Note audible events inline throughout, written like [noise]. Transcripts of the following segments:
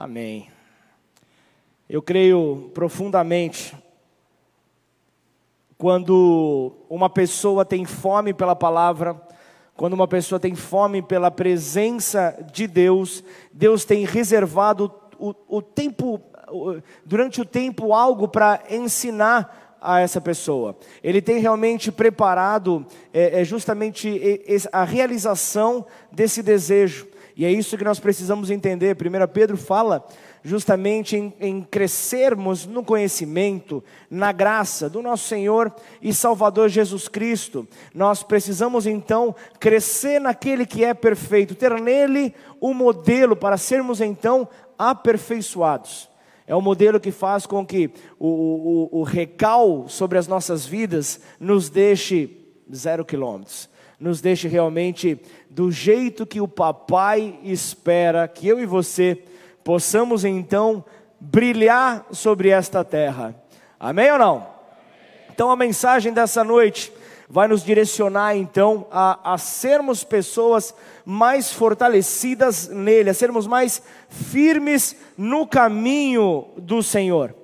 Amém. Eu creio profundamente quando uma pessoa tem fome pela palavra, quando uma pessoa tem fome pela presença de Deus, Deus tem reservado o, o tempo, durante o tempo, algo para ensinar a essa pessoa. Ele tem realmente preparado é, é justamente a realização desse desejo. E é isso que nós precisamos entender. 1 Pedro fala justamente em, em, crescermos no conhecimento, na graça do nosso Senhor e Salvador Jesus Cristo. Nós precisamos então crescer naquele que é perfeito, ter nele o um modelo para sermos então aperfeiçoados. É o modelo que faz com que o, o, o recal sobre as nossas vidas nos deixe zero quilômetros nos deixe realmente do jeito que o papai espera que eu e você possamos então brilhar sobre esta terra. Amém ou não? Então a mensagem dessa noite vai nos direcionar então a, a sermos pessoas mais fortalecidas nele, a sermos mais firmes no caminho do Senhor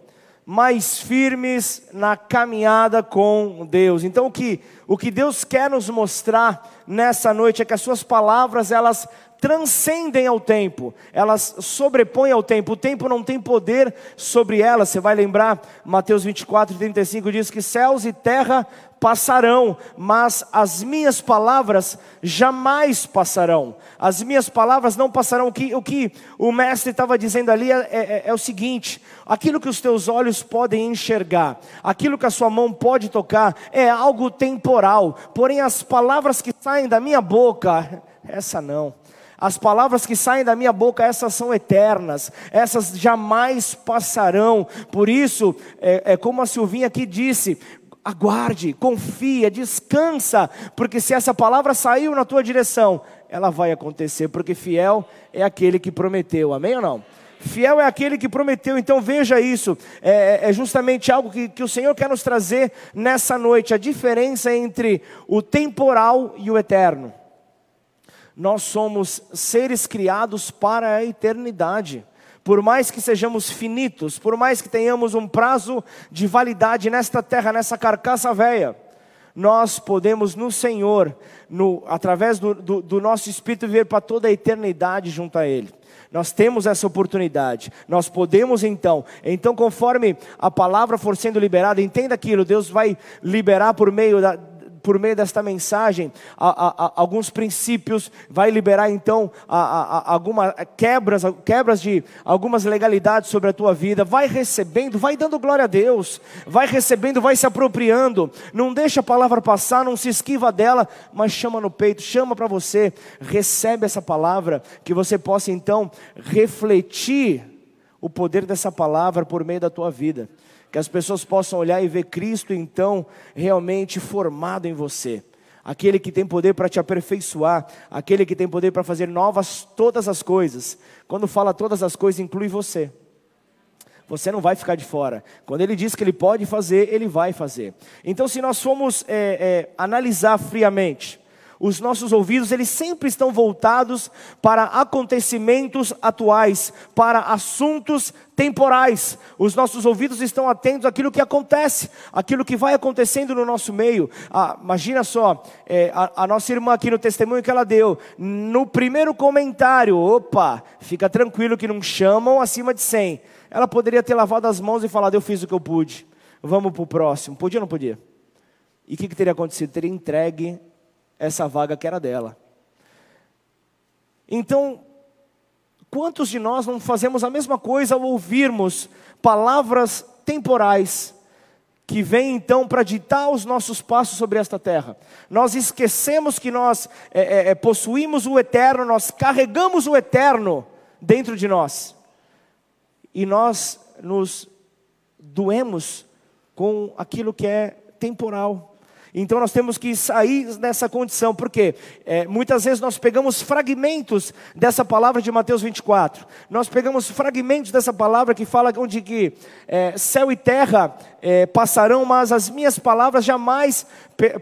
mais firmes na caminhada com Deus. Então o que, o que Deus quer nos mostrar nessa noite é que as suas palavras elas transcendem ao tempo, elas sobrepõem ao tempo, o tempo não tem poder sobre elas. Você vai lembrar, Mateus 24, 35 diz que céus e terra passarão, mas as minhas palavras jamais passarão. As minhas palavras não passarão. O que o, que o mestre estava dizendo ali é, é, é o seguinte: aquilo que os teus olhos podem enxergar, aquilo que a sua mão pode tocar, é algo temporal, porém as palavras que saem da minha boca, [laughs] essa não. As palavras que saem da minha boca, essas são eternas, essas jamais passarão. Por isso, é, é como a Silvinha aqui disse: aguarde, confia, descansa, porque se essa palavra saiu na tua direção, ela vai acontecer, porque fiel é aquele que prometeu, amém ou não? Fiel é aquele que prometeu, então veja isso, é, é, é justamente algo que, que o Senhor quer nos trazer nessa noite, a diferença entre o temporal e o eterno nós somos seres criados para a eternidade. Por mais que sejamos finitos, por mais que tenhamos um prazo de validade nesta terra, nessa carcaça velha, nós podemos no Senhor, no, através do, do, do nosso Espírito, viver para toda a eternidade junto a Ele. Nós temos essa oportunidade, nós podemos então, então conforme a palavra for sendo liberada, entenda aquilo, Deus vai liberar por meio da, por meio desta mensagem, a, a, a, alguns princípios, vai liberar então algumas quebras, quebras de algumas legalidades sobre a tua vida, vai recebendo, vai dando glória a Deus, vai recebendo, vai se apropriando, não deixa a palavra passar, não se esquiva dela, mas chama no peito, chama para você, recebe essa palavra, que você possa então refletir o poder dessa palavra por meio da tua vida que as pessoas possam olhar e ver Cristo então realmente formado em você. Aquele que tem poder para te aperfeiçoar, aquele que tem poder para fazer novas todas as coisas. Quando fala todas as coisas, inclui você. Você não vai ficar de fora. Quando ele diz que ele pode fazer, ele vai fazer. Então, se nós formos é, é, analisar friamente, os nossos ouvidos eles sempre estão voltados para acontecimentos atuais, para assuntos temporais. Os nossos ouvidos estão atentos àquilo que acontece, àquilo que vai acontecendo no nosso meio. Ah, imagina só, é, a, a, nossa irmã aqui no testemunho que ela deu, no primeiro comentário, opa, fica tranquilo que não chamam acima de 100. Ela poderia ter lavado as mãos e falado: Eu fiz o que eu pude, vamos para o próximo. Podia ou não podia? E o que, que teria acontecido? Teria entregue essa vaga que era dela. Então, quantos de nós não fazemos a mesma coisa ao ouvirmos palavras temporais que vêm então para ditar os nossos passos sobre esta terra? Nós esquecemos que nós é, é, é, possuímos o eterno, nós carregamos o eterno dentro de nós e nós nos doemos com aquilo que é temporal. Então nós temos que sair dessa condição, porque é, muitas vezes nós pegamos fragmentos dessa palavra de Mateus 24, nós pegamos fragmentos dessa palavra que fala onde que é, céu e terra é, passarão, mas as minhas palavras jamais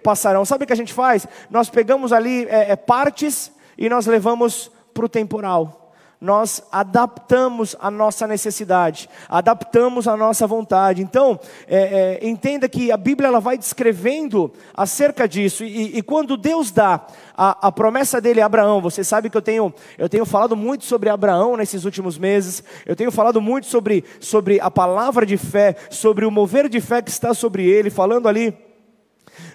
passarão. Sabe o que a gente faz? Nós pegamos ali é, é, partes e nós levamos para o temporal nós adaptamos a nossa necessidade, adaptamos a nossa vontade. Então, é, é, entenda que a Bíblia ela vai descrevendo acerca disso, e, e quando Deus dá a, a, promessa dele a Abraão, você sabe que eu tenho, eu tenho falado muito sobre Abraão nesses últimos meses, eu tenho falado muito sobre, sobre a palavra de fé, sobre o mover de fé que está sobre ele, falando ali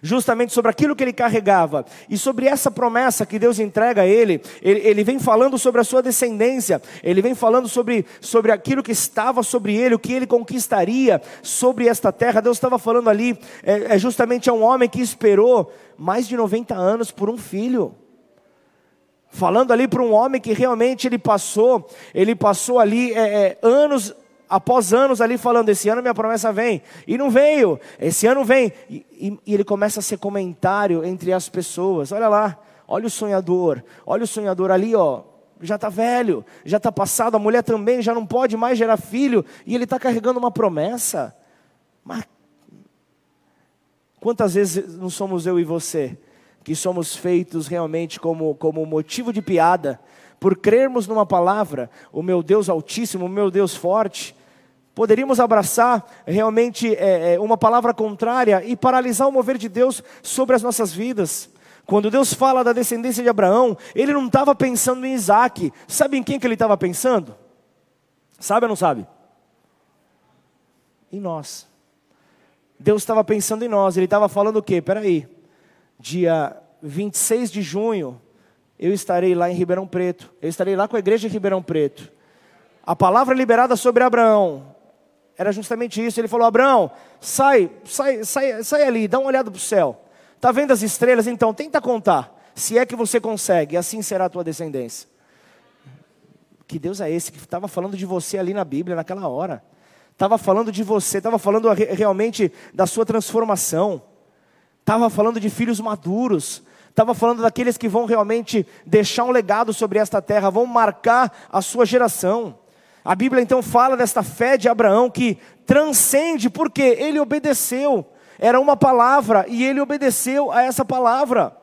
justamente sobre aquilo que ele carregava e sobre essa promessa que Deus entrega a ele, ele, ele, vem falando sobre a sua descendência, ele vem falando sobre, sobre aquilo que estava sobre ele, o que ele conquistaria sobre esta terra. Deus estava falando ali, é, é justamente a um homem que esperou mais de 90 anos por um filho. Falando ali para um homem que realmente ele passou, ele passou ali é, é, anos após anos ali falando, esse ano minha promessa vem, e não veio, esse ano vem, e, e, e, ele começa a ser comentário entre as pessoas, olha lá, olha o sonhador, olha o sonhador ali, ó, já está velho, já está passado, a mulher também já não pode mais gerar filho, e ele está carregando uma promessa, mas quantas vezes não somos eu e você, que somos feitos realmente como, como motivo de piada, por crermos numa palavra, o meu Deus Altíssimo, o meu Deus forte, poderíamos abraçar realmente é, é, uma palavra contrária e paralisar o mover de Deus sobre as nossas vidas. Quando Deus fala da descendência de Abraão, ele não estava pensando em Isaac. Sabe em quem que ele estava pensando? Sabe ou não sabe? Em nós. Deus estava pensando em nós. Ele estava falando o quê? Peraí. Dia 26 de junho, eu estarei lá em Ribeirão Preto. Eu estarei lá com a igreja em Ribeirão Preto. A palavra liberada sobre Abraão era justamente isso. Ele falou: Abraão, sai, sai, sai, sai ali, dá uma olhada para o céu. Está vendo as estrelas? Então, tenta contar. Se é que você consegue, assim será a tua descendência. Que Deus é esse que estava falando de você ali na Bíblia naquela hora? Estava falando de você, estava falando realmente da sua transformação. Estava falando de filhos maduros, estava falando daqueles que vão realmente deixar um legado sobre esta terra, vão marcar a sua geração. A Bíblia então fala desta fé de Abraão que transcende, porque ele obedeceu. Era uma palavra e ele obedeceu a essa palavra.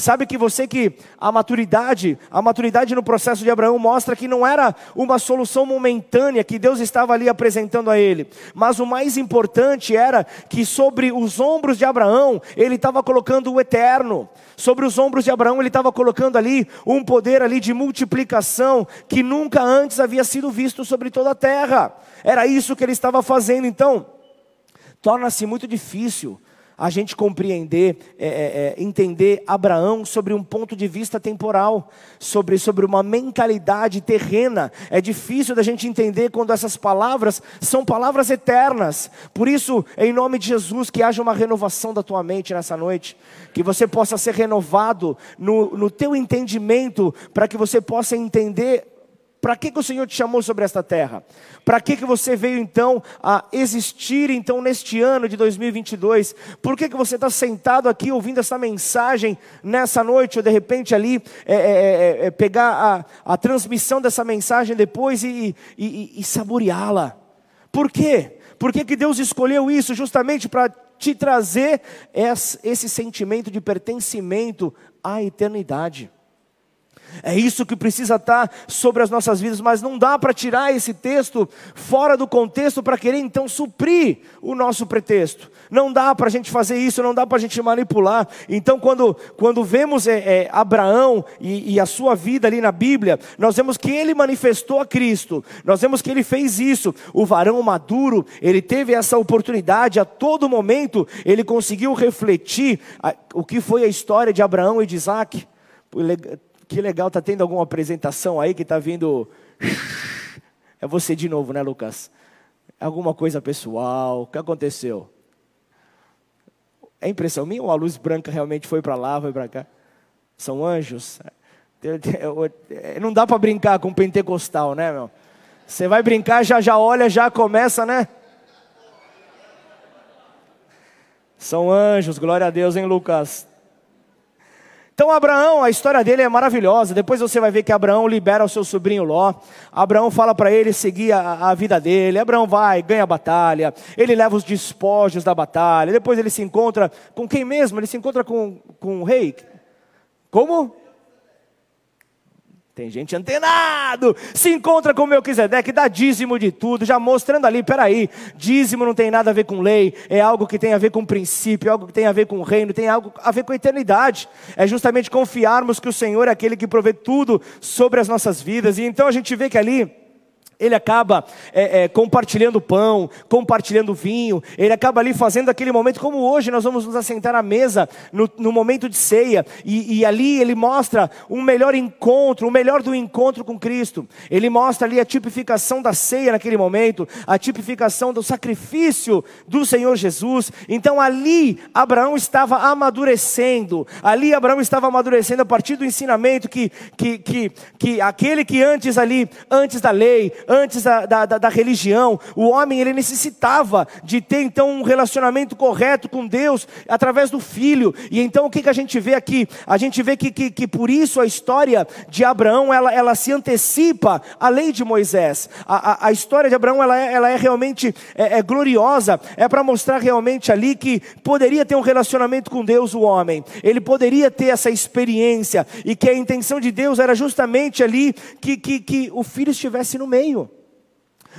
Sabe que você que a maturidade, a maturidade no processo de Abraão mostra que não era uma solução momentânea que Deus estava ali apresentando a ele, mas o mais importante era que sobre os ombros de Abraão, ele estava colocando o eterno. Sobre os ombros de Abraão, ele estava colocando ali um poder ali de multiplicação que nunca antes havia sido visto sobre toda a terra. Era isso que ele estava fazendo. Então, torna-se muito difícil a gente compreender, é, é, é, entender Abraão sobre um ponto de vista temporal, sobre, sobre uma mentalidade terrena. É difícil da gente entender quando essas palavras são palavras eternas. Por isso, em nome de Jesus, que haja uma renovação da tua mente nessa noite, que você possa ser renovado no, no teu entendimento, para que você possa entender para que, que o Senhor te chamou sobre esta terra? Para que, que você veio então a existir então neste ano de 2022? Por que, que você está sentado aqui ouvindo essa mensagem nessa noite ou de repente ali é, é, é, é pegar a, a, transmissão dessa mensagem depois e, e, e saboreá-la? Por quê? Por que, que Deus escolheu isso justamente para te trazer esse sentimento de pertencimento à eternidade? É isso que precisa estar sobre as nossas vidas, mas não dá para tirar esse texto fora do contexto para querer então suprir o nosso pretexto. Não dá para a gente fazer isso, não dá para a gente manipular. Então, quando, quando vemos é, é, Abraão e, e a sua vida ali na Bíblia, nós vemos que ele manifestou a Cristo, nós vemos que ele fez isso. O varão maduro, ele teve essa oportunidade a todo momento, ele conseguiu refletir a, o que foi a história de Abraão e de Isaac que legal, tá tendo alguma apresentação aí que tá vindo. É você de novo, né, Lucas? Alguma coisa pessoal? O que aconteceu? É impressão minha ou a luz branca realmente foi para lá, foi para cá? São anjos? Não dá para brincar com pentecostal, né, meu? Você vai brincar, já já olha, já começa, né? São anjos, glória a Deus, hein, Lucas? Então, Abraão, a história dele é maravilhosa. Depois você vai ver que Abraão libera o seu sobrinho Ló. Abraão fala para ele seguir a, a, vida dele. Abraão vai, ganha a batalha. Ele leva os despojos da batalha. Depois ele se encontra com quem mesmo? Ele se encontra com, com o rei. Como? Tem gente antenado, se encontra com o Melquisedeque, dá dízimo de tudo, já mostrando ali, peraí, dízimo não tem nada a ver com lei, é algo que tem a ver com princípio, é algo que tem a ver com reino, tem algo a ver com a eternidade. É justamente confiarmos que o Senhor é aquele que provê tudo sobre as nossas vidas. E então a gente vê que ali ele acaba é, é, compartilhando pão, compartilhando vinho, ele acaba ali fazendo aquele momento, como hoje nós vamos nos assentar à mesa, no, no momento de ceia, e, e, ali ele mostra um melhor encontro, o melhor do encontro com Cristo, ele mostra ali a tipificação da ceia naquele momento, a tipificação do sacrifício do Senhor Jesus, então ali Abraão estava amadurecendo, ali Abraão estava amadurecendo a partir do ensinamento que, que, que, que aquele que antes ali, antes da lei, antes da, da, da, religião. O homem ele necessitava de ter então um relacionamento correto com Deus através do filho. E então o que, que a gente vê aqui? A gente vê que, que, que por isso a história de Abraão ela, ela se antecipa à lei de Moisés. A, a, a história de Abraão ela é, ela é realmente é, é gloriosa, é para mostrar realmente ali que poderia ter um relacionamento com Deus o homem. Ele poderia ter essa experiência e que a intenção de Deus era justamente ali que, que, que o filho estivesse no meio.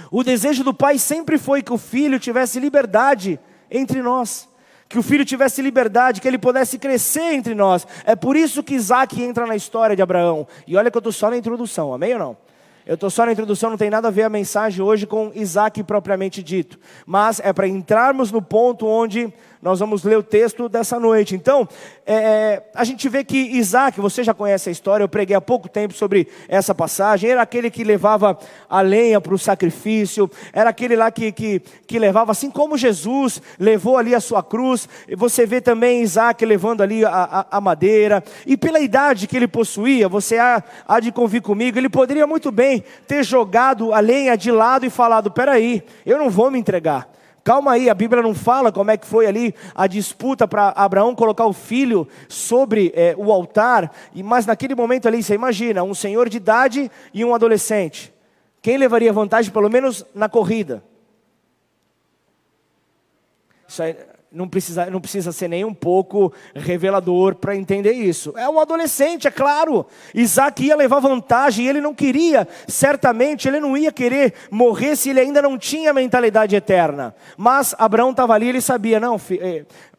O desejo do pai sempre foi que o filho tivesse liberdade entre nós, que o filho tivesse liberdade, que ele pudesse crescer entre nós. É por isso que Isaac entra na história de Abraão. E olha que eu estou só na introdução, amém ou não? Eu estou só na introdução, não tem nada a ver a mensagem hoje com Isaac propriamente dito. Mas é para entrarmos no ponto onde nós vamos ler o texto dessa noite. Então, é, é, a gente vê que Isaac, você já conhece a história, eu preguei há pouco tempo sobre essa passagem, era aquele que levava a lenha para o sacrifício, era aquele lá que, que, que levava, assim como Jesus levou ali a sua cruz, você vê também Isaac levando ali a, a, a madeira, e pela idade que ele possuía, você há, há de convir comigo, ele poderia muito bem ter jogado a lenha de lado e falado: peraí, eu não vou me entregar. Calma aí, a Bíblia não fala como é que foi ali a disputa para Abraão colocar o filho sobre é, o altar, mas naquele momento ali, você imagina, um senhor de idade e um adolescente. Quem levaria vantagem, pelo menos na corrida? Isso aí, não precisa, não precisa ser nem um pouco revelador para entender isso. É um adolescente, é claro. Isaac ia levar vantagem, ele não queria, certamente, ele não ia querer morrer se ele ainda não tinha mentalidade eterna. Mas Abraão estava ali, ele sabia, não,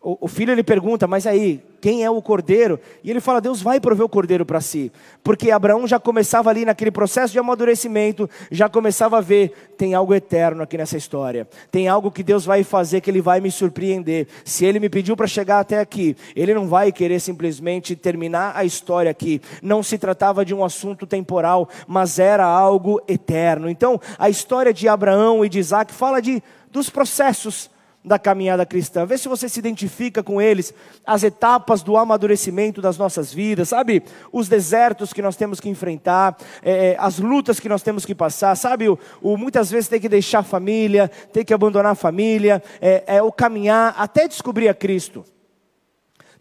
eh, o, filho ele pergunta, mas aí, quem é o cordeiro? E ele fala, Deus vai prover o cordeiro para si. Porque Abraão já começava ali naquele processo de amadurecimento, já começava a ver, tem algo eterno aqui nessa história. Tem algo que Deus vai fazer que ele vai me surpreender. Se ele me pediu para chegar até aqui, ele não vai querer simplesmente terminar a história aqui. Não se tratava de um assunto temporal, mas era algo eterno. Então, a história de Abraão e de Isaac fala de dos processos da caminhada cristã. Vê se você se identifica com eles, as etapas do amadurecimento das nossas vidas, sabe? Os desertos que nós temos que enfrentar, é, é, as lutas que nós temos que passar, sabe? O, o, muitas vezes tem que deixar a família, tem que abandonar a família, é, é o caminhar até descobrir a Cristo.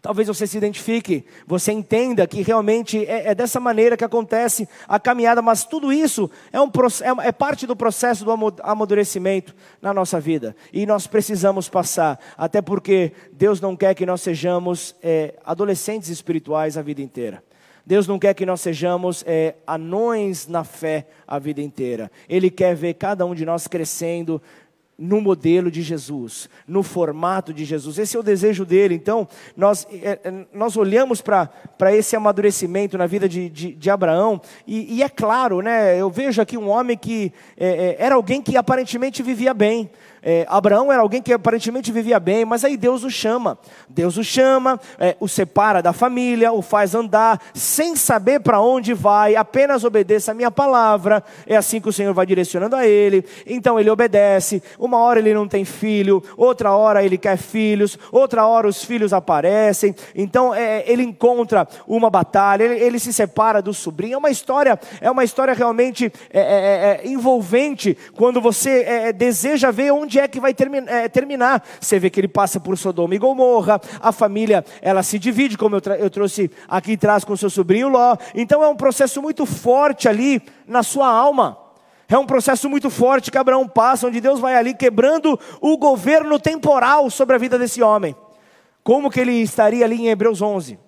Talvez você se identifique, você entenda que realmente é, é dessa maneira que acontece a caminhada, mas tudo isso é, um, é, é parte do processo do amadurecimento na nossa vida. E nós precisamos passar, até porque Deus não quer que nós sejamos é, adolescentes espirituais a vida inteira. Deus não quer que nós sejamos é, anões na fé a vida inteira. Ele quer ver cada um de nós crescendo, no modelo de Jesus, no formato de Jesus. Esse é o desejo dele. Então, nós, é, é nós olhamos para esse amadurecimento na vida de, de, de Abraão, e, e, é claro, né, eu vejo aqui um homem que é, é, era alguém que aparentemente vivia bem, é, Abraão era alguém que aparentemente vivia bem, mas aí Deus o chama. Deus o chama, é, o separa da família, o faz andar, sem saber para onde vai, apenas obedeça a minha palavra. É assim que o Senhor vai direcionando a ele. Então ele obedece. Uma hora ele não tem filho, outra hora ele quer filhos, outra hora os filhos aparecem. Então é, ele encontra uma batalha, ele, ele, se separa do sobrinho. É uma história, é uma história realmente é, é, é envolvente quando você deseja ver onde onde é que vai termi é, terminar. Você vê que ele passa por Sodoma e Gomorra, a família ela se divide, como eu, eu trouxe aqui atrás com seu sobrinho Ló. Então é um processo muito forte ali na sua alma. É um processo muito forte que Abraão passa, onde Deus vai ali quebrando o governo temporal sobre a vida desse homem. Como que ele estaria ali em Hebreus 11?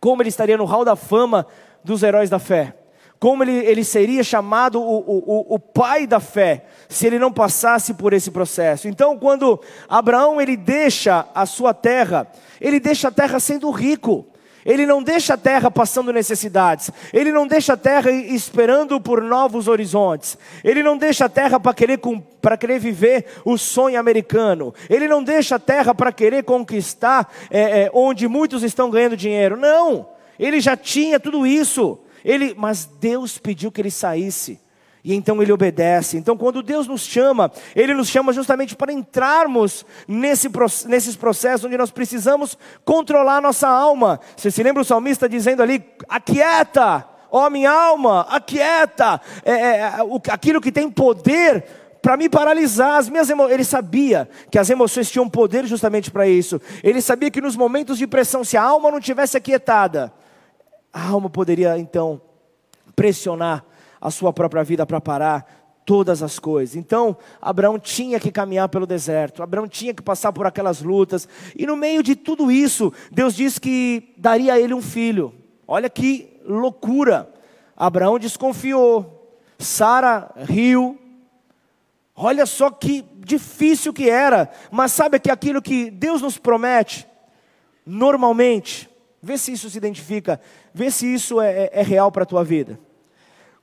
Como ele estaria no hall da fama dos heróis da fé? Como ele, ele seria chamado o, o, o pai da fé, se ele não passasse por esse processo. Então, quando Abraão ele deixa a sua terra, ele deixa a terra sendo rico. Ele não deixa a terra passando necessidades. Ele não deixa a terra esperando por novos horizontes. Ele não deixa a terra para querer, para querer viver o sonho americano. Ele não deixa a terra para querer conquistar é, é, onde muitos estão ganhando dinheiro. Não. Ele já tinha tudo isso. Ele, mas Deus pediu que ele saísse. E então ele obedece. Então, quando Deus nos chama, Ele nos chama justamente para entrarmos nesse, nesses processos onde nós precisamos controlar nossa alma. Você se lembra o salmista dizendo ali: aquieta, ó minha alma, aquieta, é, é, é aquilo que tem poder para me paralisar. As minhas emo... Ele sabia que as emoções tinham poder justamente para isso. Ele sabia que nos momentos de pressão, se a alma não tivesse aquietada, a alma poderia então pressionar a sua própria vida para parar todas as coisas. Então, Abraão tinha que caminhar pelo deserto, Abraão tinha que passar por aquelas lutas, e no meio de tudo isso, Deus disse que daria a ele um filho. Olha que loucura! Abraão desconfiou, Sara riu. Olha só que difícil que era, mas sabe que aquilo que Deus nos promete, normalmente, vê se isso se identifica, vê se isso é, é, é real para a tua vida.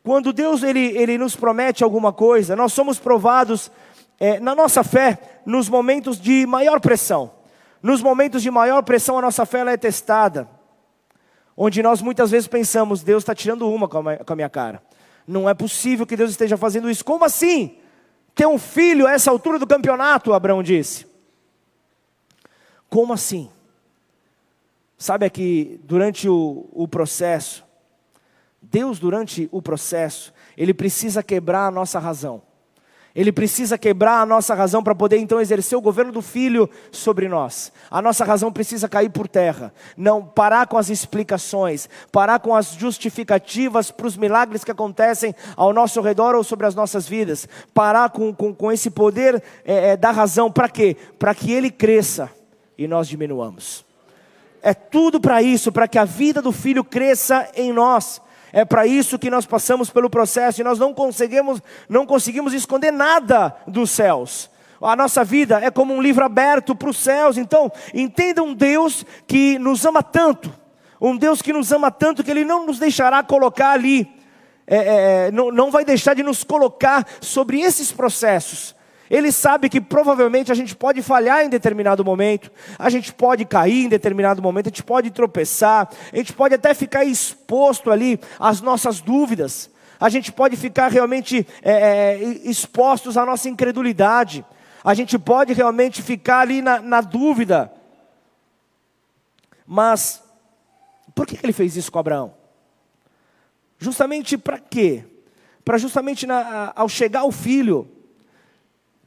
Quando Deus ele, ele nos promete alguma coisa, nós somos provados é, na nossa fé nos momentos de maior pressão. Nos momentos de maior pressão, a nossa fé é testada. Onde nós muitas vezes pensamos, Deus está tirando uma com a minha cara. Não é possível que Deus esteja fazendo isso. Como assim? Ter um filho a essa altura do campeonato, Abraão disse. Como assim? Sabe é que durante o, o processo, Deus, durante o processo, Ele precisa quebrar a nossa razão. Ele precisa quebrar a nossa razão para poder então exercer o governo do Filho sobre nós. A nossa razão precisa cair por terra. Não parar com as explicações, parar com as justificativas para os milagres que acontecem ao nosso redor ou sobre as nossas vidas. Parar com, com, com esse poder é, é, da razão. Para quê? Para que ele cresça e nós diminuamos. É tudo para isso, para que a vida do Filho cresça em nós. É para isso que nós passamos pelo processo e nós não conseguimos, não conseguimos esconder nada dos céus. A nossa vida é como um livro aberto para os céus. Então, entenda um Deus que nos ama tanto, um Deus que nos ama tanto que Ele não nos deixará colocar ali, é, é, é não, não vai deixar de nos colocar sobre esses processos. Ele sabe que provavelmente a gente pode falhar em determinado momento, a gente pode cair em determinado momento, a gente pode tropeçar, a gente pode até ficar exposto ali às nossas dúvidas, a gente pode ficar realmente é, é, expostos à nossa incredulidade, a gente pode realmente ficar ali na, na dúvida. Mas, por que ele fez isso com Abraão? Justamente para quê? Para justamente na, ao chegar o filho,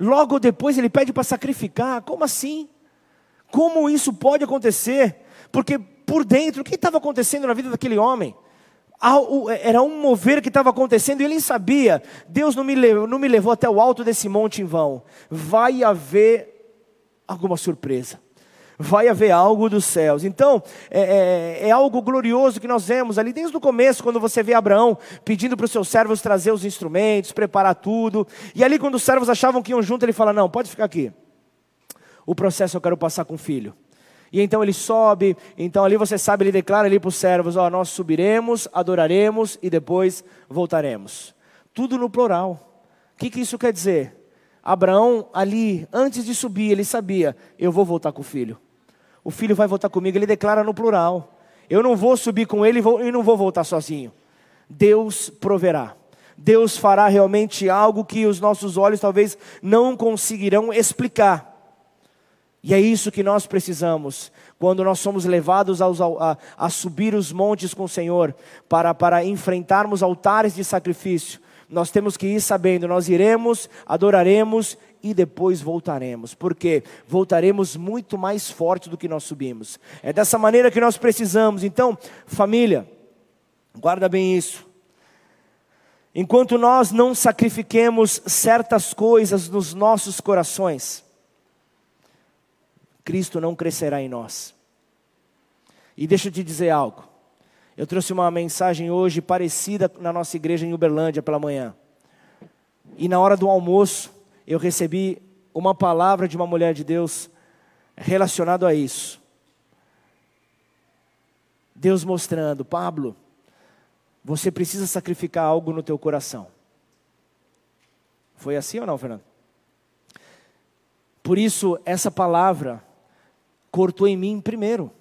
Logo depois ele pede para sacrificar. Como assim? Como isso pode acontecer? Porque por dentro, o que estava acontecendo na vida daquele homem? Era um mover que estava acontecendo e ele sabia. Deus não me, levou, não me levou até o alto desse monte em vão. Vai haver alguma surpresa vai haver algo dos céus. Então, é, é, é, algo glorioso que nós vemos ali desde o começo, quando você vê Abraão pedindo para os seus servos trazer os instrumentos, preparar tudo. E ali, quando os servos achavam que iam junto, ele fala: Não, pode ficar aqui. O processo eu quero passar com o filho. E então ele sobe, então ali você sabe, ele declara ali para os servos: Ó, nós subiremos, adoraremos e depois voltaremos. Tudo no plural. O que, que isso quer dizer? Abraão, ali, antes de subir, ele sabia: eu vou voltar com o filho o filho vai voltar comigo. Ele declara no plural: Eu não vou subir com ele e não vou voltar sozinho. Deus proverá. Deus fará realmente algo que os nossos olhos talvez não conseguirão explicar. E é isso que nós precisamos quando nós somos levados a, a, subir os montes com o Senhor para, para enfrentarmos altares de sacrifício. Nós temos que ir sabendo, nós iremos, adoraremos e depois voltaremos, porque voltaremos muito mais forte do que nós subimos. É dessa maneira que nós precisamos. Então, família, guarda bem isso. Enquanto nós não sacrifiquemos certas coisas nos nossos corações, Cristo não crescerá em nós. E deixa eu te dizer algo. Eu trouxe uma mensagem hoje parecida na nossa igreja em Uberlândia pela manhã. E na hora do almoço, eu recebi uma palavra de uma mulher de Deus relacionado a isso. Deus mostrando, Pablo, você precisa sacrificar algo no teu coração. Foi assim ou não, Fernando? Por isso, essa palavra cortou em mim primeiro.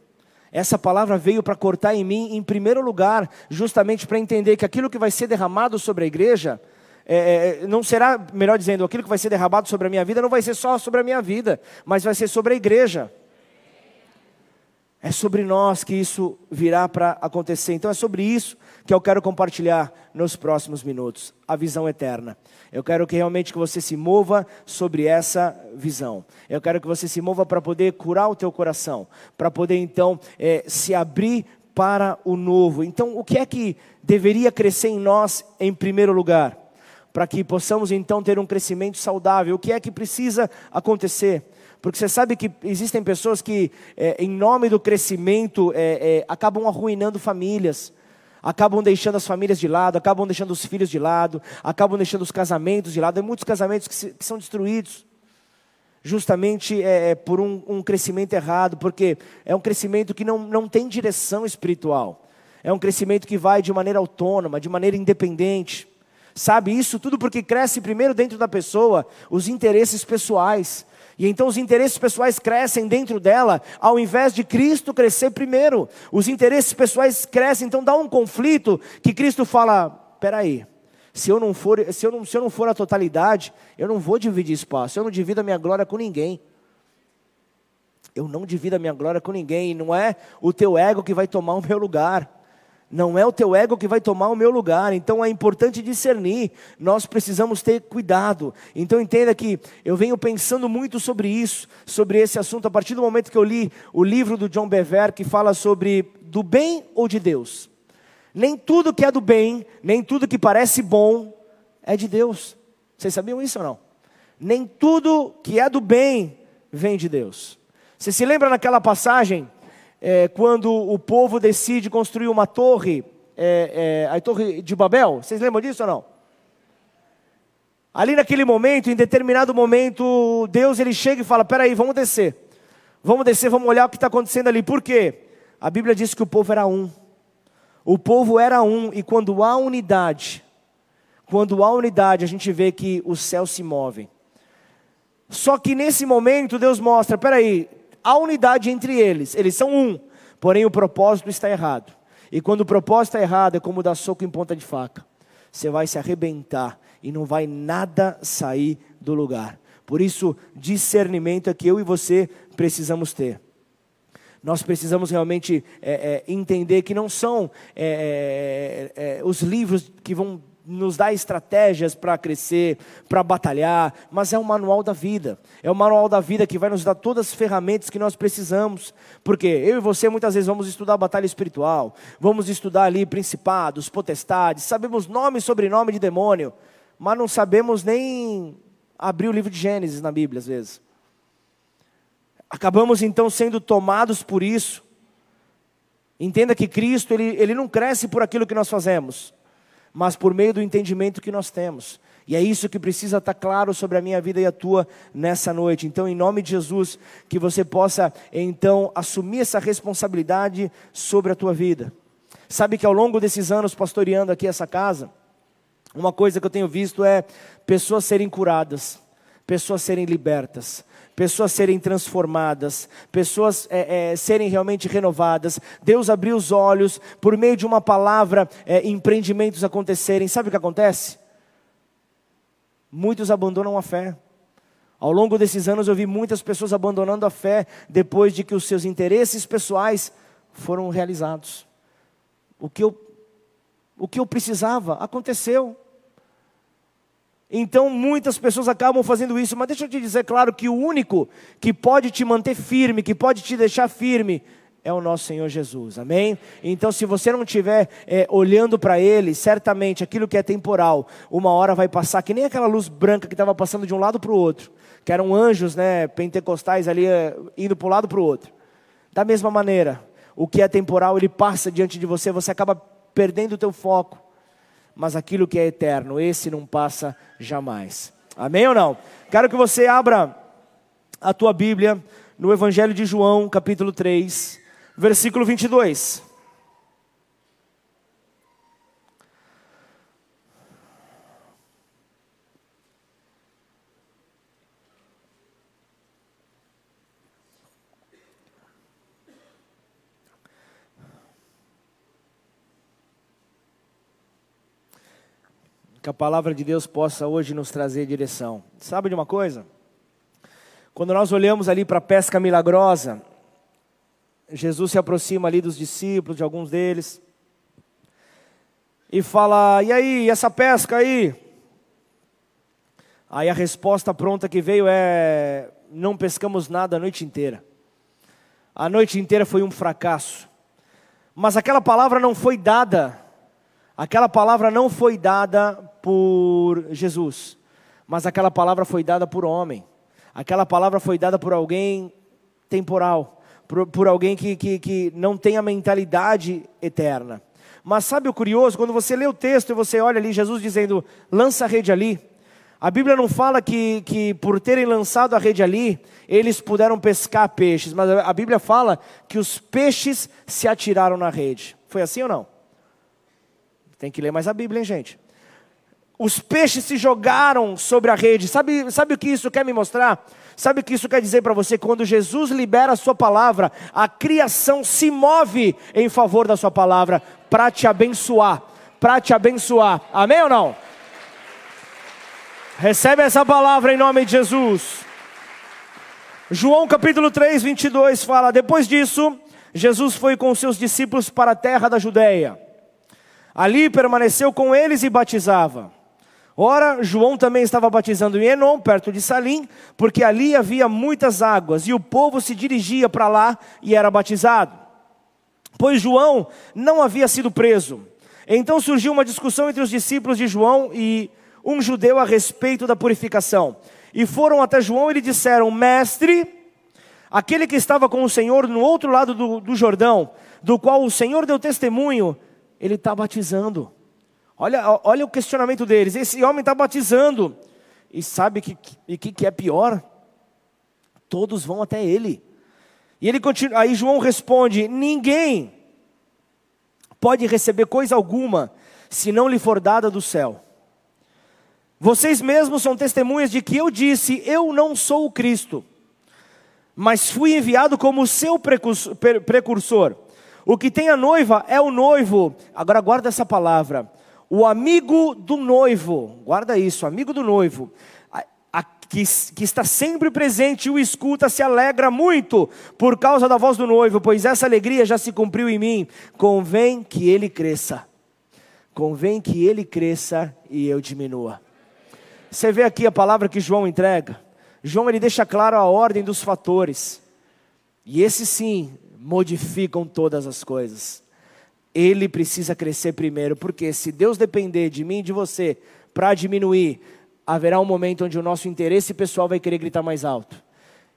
Essa palavra veio para cortar em mim em primeiro lugar, justamente para entender que aquilo que vai ser derramado sobre a igreja, é, é, não será, melhor dizendo, aquilo que vai ser derramado sobre a minha vida não vai ser só sobre a minha vida, mas vai ser sobre a igreja. É sobre nós que isso virá para acontecer. Então é sobre isso que eu quero compartilhar nos próximos minutos, a visão eterna. Eu quero que realmente que você se mova sobre essa visão. Eu quero que você se mova para poder curar o teu coração, para poder então é, se abrir para o novo. Então, o que é que deveria crescer em nós em primeiro lugar? Para que possamos então ter um crescimento saudável. O que é que precisa acontecer? Porque você sabe que existem pessoas que, é, em nome do crescimento, é, é, acabam arruinando famílias, acabam deixando as famílias de lado, acabam deixando os filhos de lado, acabam deixando os casamentos de lado. Há muitos casamentos que, se, que são destruídos justamente é, é, por um, um, crescimento errado, porque é um crescimento que não, não tem direção espiritual, é um crescimento que vai de maneira autônoma, de maneira independente. Sabe, isso tudo porque cresce primeiro dentro da pessoa os interesses pessoais, e então os interesses pessoais crescem dentro dela, ao invés de Cristo crescer primeiro. Os interesses pessoais crescem, então dá um conflito que Cristo fala: peraí, se eu não for, se eu não, se eu não for a totalidade, eu não vou dividir espaço, eu não divido a minha glória com ninguém. Eu não divido a minha glória com ninguém, não é o teu ego que vai tomar o meu lugar. Não é o teu ego que vai tomar o meu lugar. Então é importante discernir. Nós precisamos ter cuidado. Então entenda que eu venho pensando muito sobre isso, sobre esse assunto, a partir do momento que eu li o livro do John Bever, que fala sobre do bem ou de Deus. Nem tudo que é do bem, nem tudo que parece bom é de Deus. Vocês sabiam isso ou não? Nem tudo que é do bem vem de Deus. Você se lembra naquela passagem é, quando o povo decide construir uma torre, é, é, a torre de Babel. Vocês lembram disso ou não? Ali naquele momento, em determinado momento, Deus ele chega e fala: peraí, vamos descer. Vamos descer, vamos olhar o que está acontecendo ali. Por quê? A Bíblia diz que o povo era um. O povo era um, e quando há unidade, quando há unidade, a gente vê que os céus se movem. Só que nesse momento Deus mostra: peraí, há unidade entre eles, eles são um, porém o propósito está errado. E quando o propósito está errado, é como dar soco em ponta de faca. Você vai se arrebentar e não vai nada sair do lugar. Por isso, discernimento é que eu e você precisamos ter. Nós precisamos realmente é, é, entender que não são é, é, é os livros que vão nos dá estratégias para crescer, para batalhar, mas é o manual da vida. É o manual da vida que vai nos dar todas as ferramentas que nós precisamos. Porque eu e você muitas vezes vamos estudar batalha espiritual, vamos estudar ali principados, potestades, sabemos nome e sobrenome de demônio, mas não sabemos nem abrir o livro de Gênesis na Bíblia às vezes. Acabamos então sendo tomados por isso. Entenda que Cristo, ele, ele não cresce por aquilo que nós fazemos mas por meio do entendimento que nós temos. E é isso que precisa estar claro sobre a minha vida e a tua nessa noite. Então, em nome de Jesus, que você possa então assumir essa responsabilidade sobre a tua vida. Sabe que ao longo desses anos pastoreando aqui essa casa, uma coisa que eu tenho visto é pessoas serem curadas, pessoas serem libertas, pessoas serem transformadas, pessoas é, é, serem realmente renovadas. Deus abriu os olhos, por meio de uma palavra, é, empreendimentos acontecerem. Sabe o que acontece? Muitos abandonam a fé. Ao longo desses anos eu vi muitas pessoas abandonando a fé depois de que os seus interesses pessoais foram realizados. O que eu, o que eu precisava aconteceu. Então muitas pessoas acabam fazendo isso, mas deixa eu te dizer claro que o único que pode te manter firme, que pode te deixar firme, é o nosso Senhor Jesus, amém? Então, se você não estiver é, olhando para Ele, certamente aquilo que é temporal, uma hora vai passar, que nem aquela luz branca que estava passando de um lado para o outro, que eram anjos né, pentecostais ali é, indo para um lado para o outro. Da mesma maneira, o que é temporal, ele passa diante de você, você acaba perdendo o teu foco. Mas aquilo que é eterno, esse não passa jamais. Amém ou não? Quero que você abra a tua Bíblia no Evangelho de João, capítulo 3, versículo 22. Que a palavra de Deus possa hoje nos trazer direção. Sabe de uma coisa? Quando nós olhamos ali para a pesca milagrosa, Jesus se aproxima ali dos discípulos, de alguns deles, e fala: E aí, essa pesca aí? Aí a resposta pronta que veio é: Não pescamos nada a noite inteira. A noite inteira foi um fracasso. Mas aquela palavra não foi dada, aquela palavra não foi dada por Jesus, mas aquela palavra foi dada por homem, aquela palavra foi dada por alguém temporal, por, por alguém que, que, que não tem a mentalidade eterna. Mas sabe o curioso? Quando você lê o texto e você olha ali, Jesus dizendo: lança a rede ali. A Bíblia não fala que, que por terem lançado a rede ali, eles puderam pescar peixes, mas a Bíblia fala que os peixes se atiraram na rede. Foi assim ou não? Tem que ler mais a Bíblia, hein, gente? Os peixes se jogaram sobre a rede. Sabe, sabe o que isso quer me mostrar? Sabe o que isso quer dizer para você? Quando Jesus libera a sua palavra, a criação se move em favor da sua palavra para te abençoar, para te abençoar. Amém ou não? Recebe essa palavra em nome de Jesus. João capítulo 3, 22 fala: Depois disso, Jesus foi com seus discípulos para a terra da Judéia. Ali permaneceu com eles e batizava. Ora, João também estava batizando em Enom, perto de Salim, porque ali havia muitas águas, e o povo se dirigia para lá e era batizado. Pois João não havia sido preso. Então surgiu uma discussão entre os discípulos de João e um judeu a respeito da purificação. E foram até João e lhe disseram: Mestre, aquele que estava com o Senhor no outro lado do, do Jordão, do qual o Senhor deu testemunho, ele está batizando Olha, olha o questionamento deles. Esse homem está batizando. E sabe o que, que, que é pior? Todos vão até ele. E ele continua, aí João responde: Ninguém pode receber coisa alguma se não lhe for dada do céu. Vocês mesmos são testemunhas de que eu disse: Eu não sou o Cristo, mas fui enviado como seu precursor. O que tem a noiva é o noivo. Agora guarda essa palavra o amigo do noivo, guarda isso, amigo do noivo, que, que está sempre presente, o escuta, se alegra muito por causa da voz do noivo, pois essa alegria já se cumpriu em mim. Convém que ele cresça, convém que ele cresça e eu diminua. Você vê aqui a palavra que João entrega. João ele deixa claro a ordem dos fatores. E esses sim modificam todas as coisas ele precisa crescer primeiro, porque se Deus depender de mim e de você para diminuir, haverá um momento onde o nosso interesse pessoal vai querer gritar mais alto.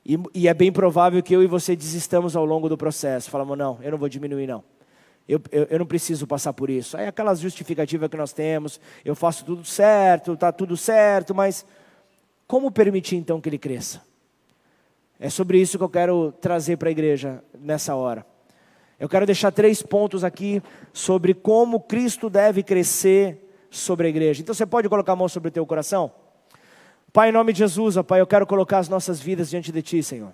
E, e, é bem provável que eu e você desistamos ao longo do processo. Falamos, não, eu não vou diminuir, não. Eu, eu, eu não preciso passar por isso. Aí aquelas justificativas que nós temos, eu faço tudo certo, está tudo certo, mas como permitir então que ele cresça? É sobre isso que eu quero trazer para a igreja nessa hora. Eu quero deixar três pontos aqui sobre como Cristo deve crescer sobre a igreja. Então você pode colocar a mão sobre o teu coração? Pai, em nome de Jesus, ó Pai, eu quero colocar as nossas vidas diante de Ti, Senhor.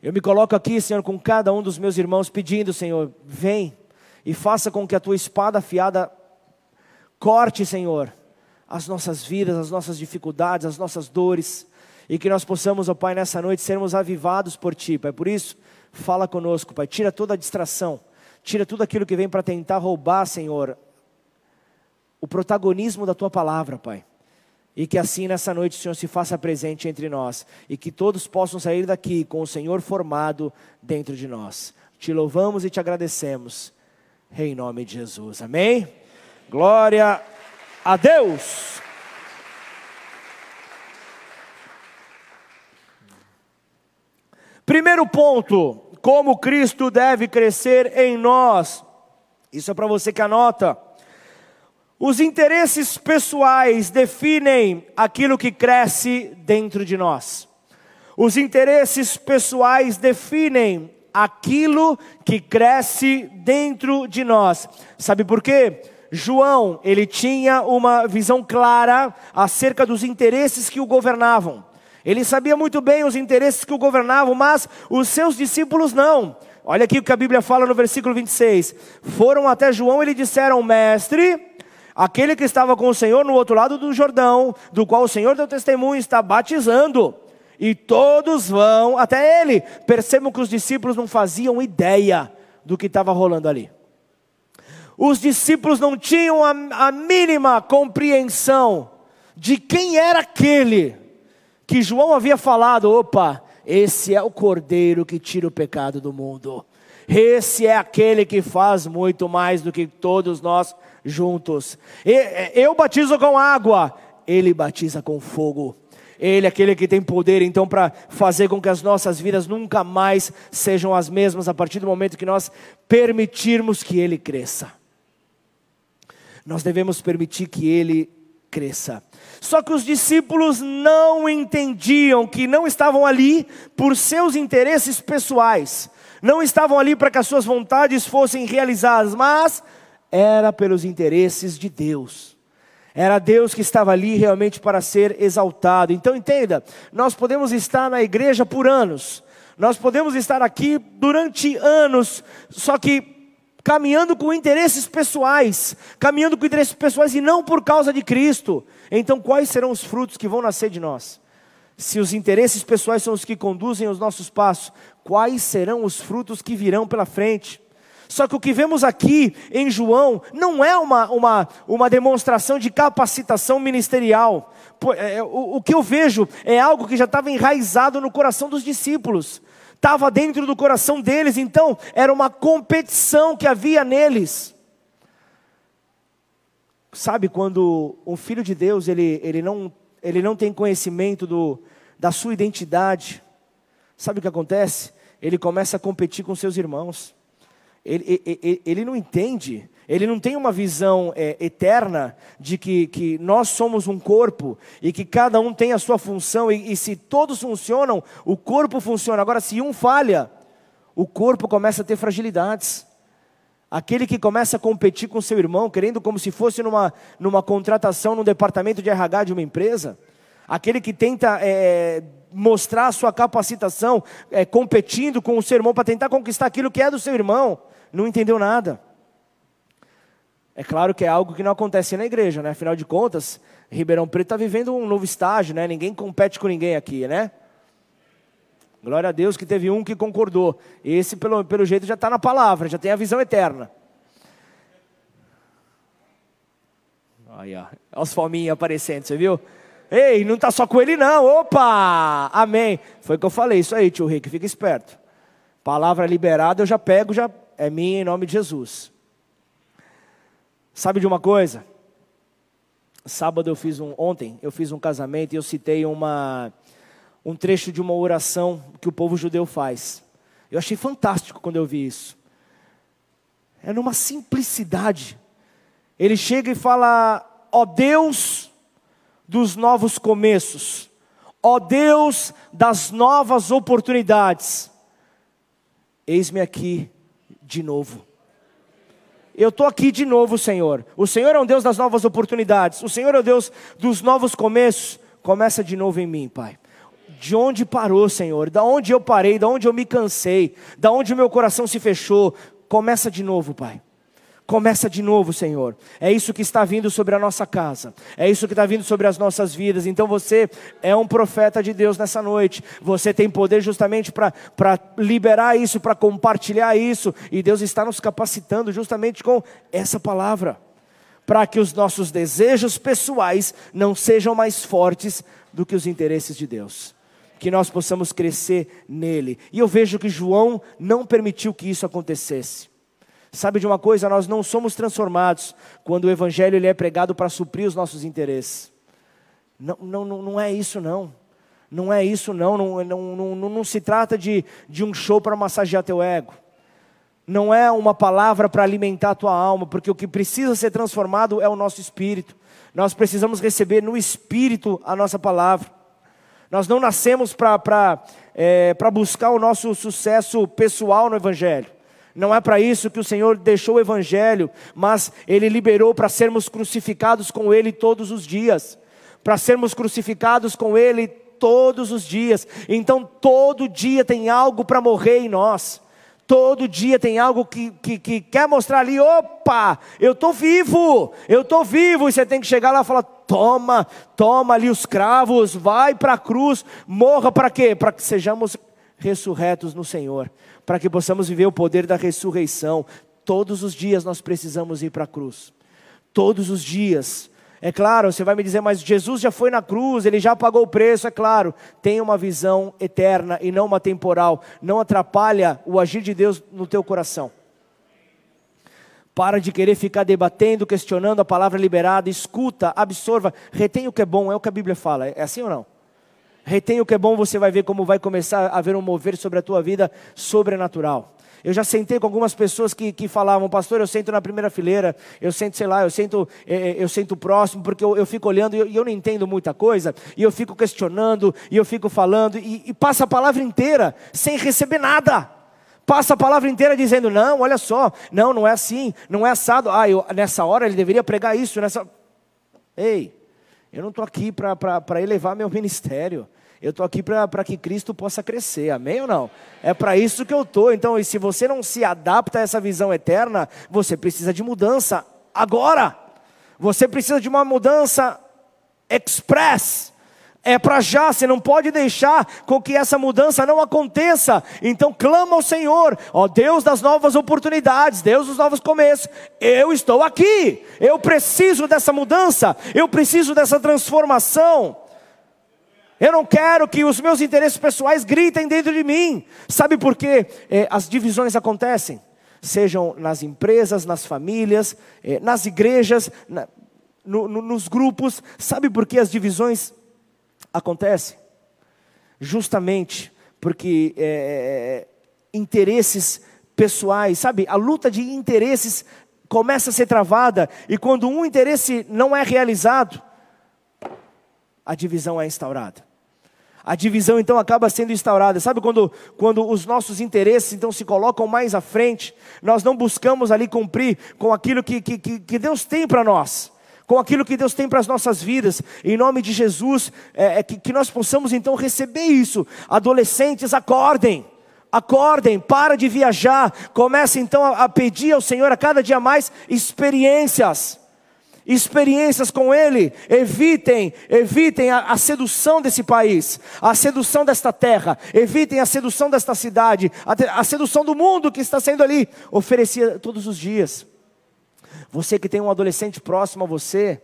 Eu me coloco aqui, Senhor, com cada um dos meus irmãos, pedindo, Senhor, vem e faça com que a Tua espada afiada corte, Senhor, as nossas vidas, as nossas dificuldades, as nossas dores, e que nós possamos, ó Pai, nessa noite sermos avivados por Ti, Pai. Por isso, Fala conosco, Pai. Tira toda a distração. Tira tudo aquilo que vem para tentar roubar, Senhor, o protagonismo da tua palavra, Pai. E que assim nessa noite o Senhor se faça presente entre nós. E que todos possam sair daqui com o Senhor formado dentro de nós. Te louvamos e te agradecemos. Em nome de Jesus. Amém? Glória a Deus. Primeiro ponto, como Cristo deve crescer em nós. Isso é para você que anota. Os interesses pessoais definem aquilo que cresce dentro de nós. Os interesses pessoais definem aquilo que cresce dentro de nós. Sabe por quê? João, ele tinha uma visão clara acerca dos interesses que o governavam. Ele sabia muito bem os interesses que o governavam, mas os seus discípulos não. Olha aqui o que a Bíblia fala no versículo 26. Foram até João e lhe disseram: Mestre, aquele que estava com o Senhor no outro lado do Jordão, do qual o Senhor deu testemunho, está batizando. E todos vão até ele. Percebam que os discípulos não faziam ideia do que estava rolando ali. Os discípulos não tinham a, a mínima compreensão de quem era aquele que João havia falado: opa, esse é o cordeiro que tira o pecado do mundo. Esse é aquele que faz muito mais do que todos nós juntos. Eu batizo com água, ele batiza com fogo. Ele é aquele que tem poder então para fazer com que as nossas vidas nunca mais sejam as mesmas a partir do momento que nós permitirmos que ele cresça. Nós devemos permitir que ele cresça. Só que os discípulos não entendiam que não estavam ali por seus interesses pessoais, não estavam ali para que as suas vontades fossem realizadas, mas era pelos interesses de Deus. Era Deus que estava ali realmente para ser exaltado. Então entenda, nós podemos estar na igreja por anos, nós podemos estar aqui durante anos, só que caminhando com interesses pessoais, caminhando com interesses pessoais e não por causa de Cristo. Então, quais serão os frutos que vão nascer de nós? Se os interesses pessoais são os que conduzem os nossos passos, quais serão os frutos que virão pela frente? Só que o que vemos aqui em João não é uma, uma, uma demonstração de capacitação ministerial. É, o, o que eu vejo é algo que já estava enraizado no coração dos discípulos estava dentro do coração deles, então era uma competição que havia neles. Sabe quando um filho de Deus ele, ele, não, ele não tem conhecimento do, da sua identidade, sabe o que acontece? Ele começa a competir com seus irmãos. Ele, ele, ele não entende ele não tem uma visão é, eterna de que, que nós somos um corpo e que cada um tem a sua função, e, e se todos funcionam, o corpo funciona. Agora, se um falha, o corpo começa a ter fragilidades. Aquele que começa a competir com seu irmão, querendo como se fosse numa, numa contratação no departamento de RH de uma empresa. Aquele que tenta é, mostrar a sua capacitação, é, competindo com o seu irmão para tentar conquistar aquilo que é do seu irmão, não entendeu nada. É claro que é algo que não acontece na igreja, né? Afinal de contas, Ribeirão Preto está vivendo um novo estágio, né? Ninguém compete com ninguém aqui, né? Glória a Deus que teve um que concordou. Esse, pelo, pelo jeito, já está na palavra, já tem a visão eterna. Aí, ó. Olha os fominhos aparecendo, você viu? Ei, não está só com ele, não. Opa! Amém. Foi o que eu falei, isso aí, tio Rick, fica esperto. Palavra liberada, eu já pego, já é minha em nome de Jesus. Sabe de uma coisa? Sábado eu fiz um, ontem eu fiz um casamento e eu citei uma, um trecho de uma oração que o povo judeu faz. Eu achei fantástico quando eu vi isso. É numa simplicidade. Ele chega e fala: Ó Deus dos novos começos, ó Deus das novas oportunidades, eis-me aqui de novo eu estou aqui de novo, Senhor. O Senhor é um Deus das novas oportunidades. O Senhor é o Deus dos novos começos. Começa de novo em mim, Pai. De onde parou, Senhor? Da onde eu parei? Da onde eu me cansei? Da onde o meu coração se fechou? Começa de novo, Pai. Começa de novo, Senhor. É isso que está vindo sobre a nossa casa. É isso que está vindo sobre as nossas vidas. Então você é um profeta de Deus nessa noite. Você tem poder justamente para liberar isso, para compartilhar isso. E Deus está nos capacitando justamente com essa palavra. Para que os nossos desejos pessoais não sejam mais fortes do que os interesses de Deus que nós possamos crescer nele. E eu vejo que João não permitiu que isso acontecesse. Sabe de uma coisa? Nós não somos transformados quando o Evangelho ele é pregado para suprir os nossos interesses. Não, não, não é isso, não. Não é isso, não. Não, não, não, não se trata de, de um show para massagear teu ego. Não é uma palavra para alimentar a tua alma, porque o que precisa ser transformado é o nosso espírito. Nós precisamos receber no espírito a nossa palavra. Nós não nascemos para é, buscar o nosso sucesso pessoal no Evangelho. Não é para isso que o Senhor deixou o Evangelho, mas Ele liberou para sermos crucificados com Ele todos os dias. Para sermos crucificados com Ele todos os dias. Então, todo dia tem algo para morrer em nós. Todo dia tem algo que, que, que quer mostrar ali, opa, eu estou vivo, eu estou vivo, e você tem que chegar lá e falar: toma, toma ali os cravos, vai para a cruz, morra para quê? Para que sejamos ressurretos no Senhor, para que possamos viver o poder da ressurreição. Todos os dias nós precisamos ir para a cruz, todos os dias. É claro, você vai me dizer, mas Jesus já foi na cruz, ele já pagou o preço, é claro. Tem uma visão eterna e não uma temporal. Não atrapalha o agir de Deus no teu coração. Para de querer ficar debatendo, questionando a palavra liberada, escuta, absorva, retém o que é bom, é o que a Bíblia fala. É assim ou não? Retém o que é bom, você vai ver como vai começar a haver um mover sobre a tua vida sobrenatural. Eu já sentei com algumas pessoas que, que falavam, pastor, eu sento na primeira fileira, eu sento, sei lá, eu sento, é, eu sento próximo, porque eu, eu fico olhando e eu, eu, não entendo muita coisa, e eu fico questionando, e eu fico falando, e, e passa a palavra inteira sem receber nada. Passa a palavra inteira dizendo, não, olha só, não, não é assim, não é assado. Ah, eu, nessa hora ele deveria pregar isso, nessa. Ei, eu não estou aqui para elevar meu ministério. Eu estou aqui para que Cristo possa crescer, amém ou não? É para isso que eu estou. Então, e se você não se adapta a essa visão eterna, você precisa de mudança agora. Você precisa de uma mudança express. É para já, você não pode deixar com que essa mudança não aconteça. Então clama ao Senhor, ó Deus das novas oportunidades, Deus dos novos começos. Eu estou aqui, eu preciso dessa mudança, eu preciso dessa transformação. Eu não quero que os meus interesses pessoais gritem dentro de mim. Sabe por quê? É, as divisões acontecem? Sejam nas empresas, nas famílias, é, nas igrejas, na, no, no, nos grupos. Sabe por que as divisões acontecem? Justamente porque é, interesses pessoais, sabe? A luta de interesses começa a ser travada, e quando um interesse não é realizado, a divisão é instaurada a divisão então acaba sendo instaurada. Sabe quando, quando os nossos interesses então se colocam mais à frente, nós não buscamos ali cumprir com aquilo que, que, que Deus tem para nós com aquilo que Deus tem para as nossas vidas, em nome de Jesus, é, é que, que nós possamos então receber isso. Adolescentes, acordem, acordem, para de viajar, comece então a, pedir ao Senhor a cada dia mais experiências experiências com Ele. Evitem, evitem a, a, sedução desse país, a sedução desta terra, evitem a sedução desta cidade, a, a sedução do mundo que está sendo ali oferecida todos os dias. Você que tem um adolescente próximo a você,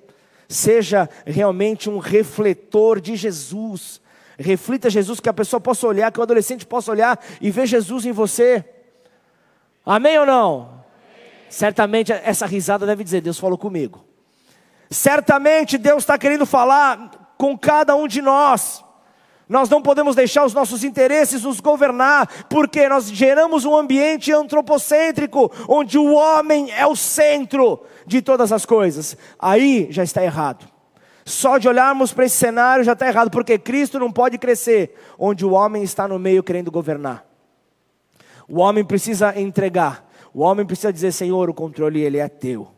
seja realmente um refletor de Jesus. Reflita Jesus, que a pessoa possa olhar, que o adolescente possa olhar e ver Jesus em você. Amém ou não? Certamente essa risada deve dizer: Deus falou comigo. Certamente Deus está querendo falar com cada um de nós. Nós não podemos deixar os nossos interesses nos governar, porque nós geramos um ambiente antropocêntrico, onde o homem é o centro de todas as coisas. Aí já está errado. Só de olharmos para esse cenário já está errado, porque Cristo não pode crescer onde o homem está no meio querendo governar. O homem precisa entregar, o homem precisa dizer: Senhor, o controle ele é teu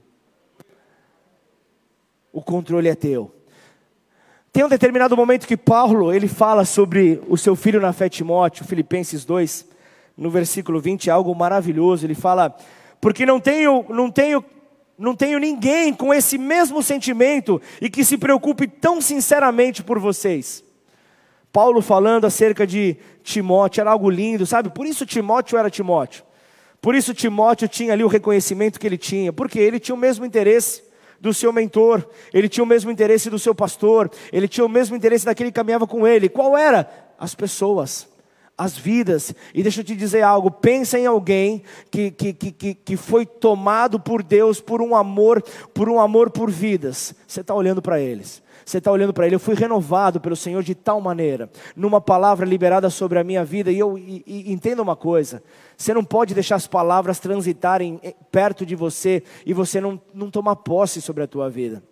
o controle é teu. Tem um determinado momento que Paulo, ele fala sobre o seu filho na fé Timóteo, Filipenses 2, no versículo 20, é algo maravilhoso. Ele fala: "Porque não tenho, não tenho, não tenho ninguém com esse mesmo sentimento e que se preocupe tão sinceramente por vocês." Paulo falando acerca de Timóteo, era algo lindo, sabe? Por isso Timóteo era Timóteo. Por isso Timóteo tinha ali o reconhecimento que ele tinha, porque ele tinha o mesmo interesse do seu mentor, ele tinha o mesmo interesse do seu pastor, ele tinha o mesmo interesse daquele que caminhava com ele. Qual era? As pessoas, as vidas. E deixa eu te dizer algo: pensa em alguém que, que, que, que foi tomado por Deus por um amor, por um amor por vidas. Você está olhando para eles. Você está olhando para ele, eu fui renovado pelo Senhor de tal maneira, numa palavra liberada sobre a minha vida, e eu e, e, entenda uma coisa: você não pode deixar as palavras transitarem eh, perto de você e você não, não tomar posse sobre a tua vida.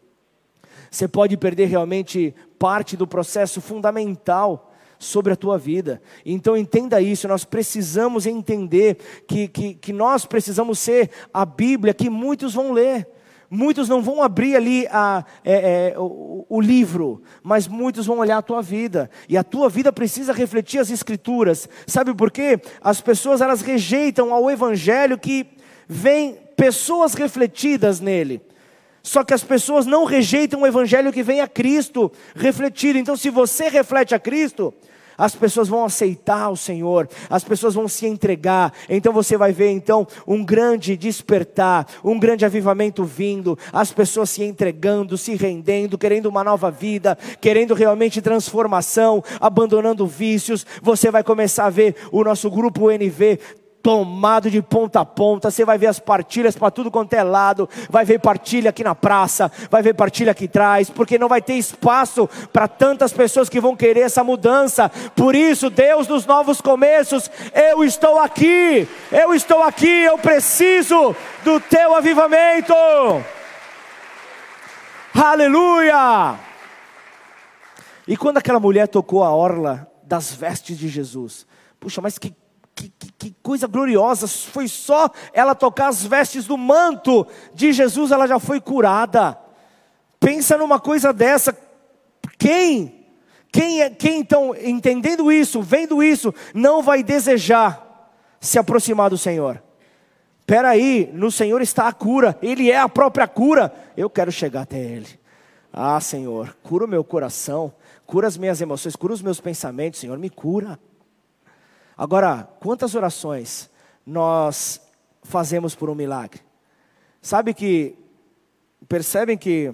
Você pode perder realmente parte do processo fundamental sobre a tua vida. Então entenda isso, nós precisamos entender que, que, que nós precisamos ser a Bíblia que muitos vão ler. Muitos não vão abrir ali a, é, é, o, o, livro, mas muitos vão olhar a tua vida. E a tua vida precisa refletir as escrituras. Sabe por quê? As pessoas elas rejeitam ao evangelho que vem pessoas refletidas nele. Só que as pessoas não rejeitam o evangelho que vem a Cristo refletido. Então, se você reflete a Cristo, as pessoas vão aceitar o Senhor, as pessoas vão se entregar. Então você vai ver então um grande despertar, um grande avivamento vindo, as pessoas se entregando, se rendendo, querendo uma nova vida, querendo realmente transformação, abandonando vícios. Você vai começar a ver o nosso grupo NV tomado de ponta a ponta. Você vai ver as partilhas para tudo quanto é lado. Vai ver partilha aqui na praça, vai ver partilha aqui atrás, porque não vai ter espaço para tantas pessoas que vão querer essa mudança. Por isso, Deus dos novos começos, eu estou aqui. Eu estou aqui, eu preciso do teu avivamento. Aleluia! E quando aquela mulher tocou a orla das vestes de Jesus, puxa, mas que que, coisa gloriosa, foi só ela tocar as vestes do manto de Jesus, ela já foi curada. Pensa numa coisa dessa, quem, quem, é, quem então, entendendo isso, vendo isso, não vai desejar se aproximar do Senhor? Espera aí, no Senhor está a cura, Ele é a própria cura, eu quero chegar até Ele. Ah, Senhor, cura o meu coração, cura as minhas emoções, cura os meus pensamentos, Senhor, me cura. Agora, quantas orações nós fazemos por um milagre? Sabe que, percebem que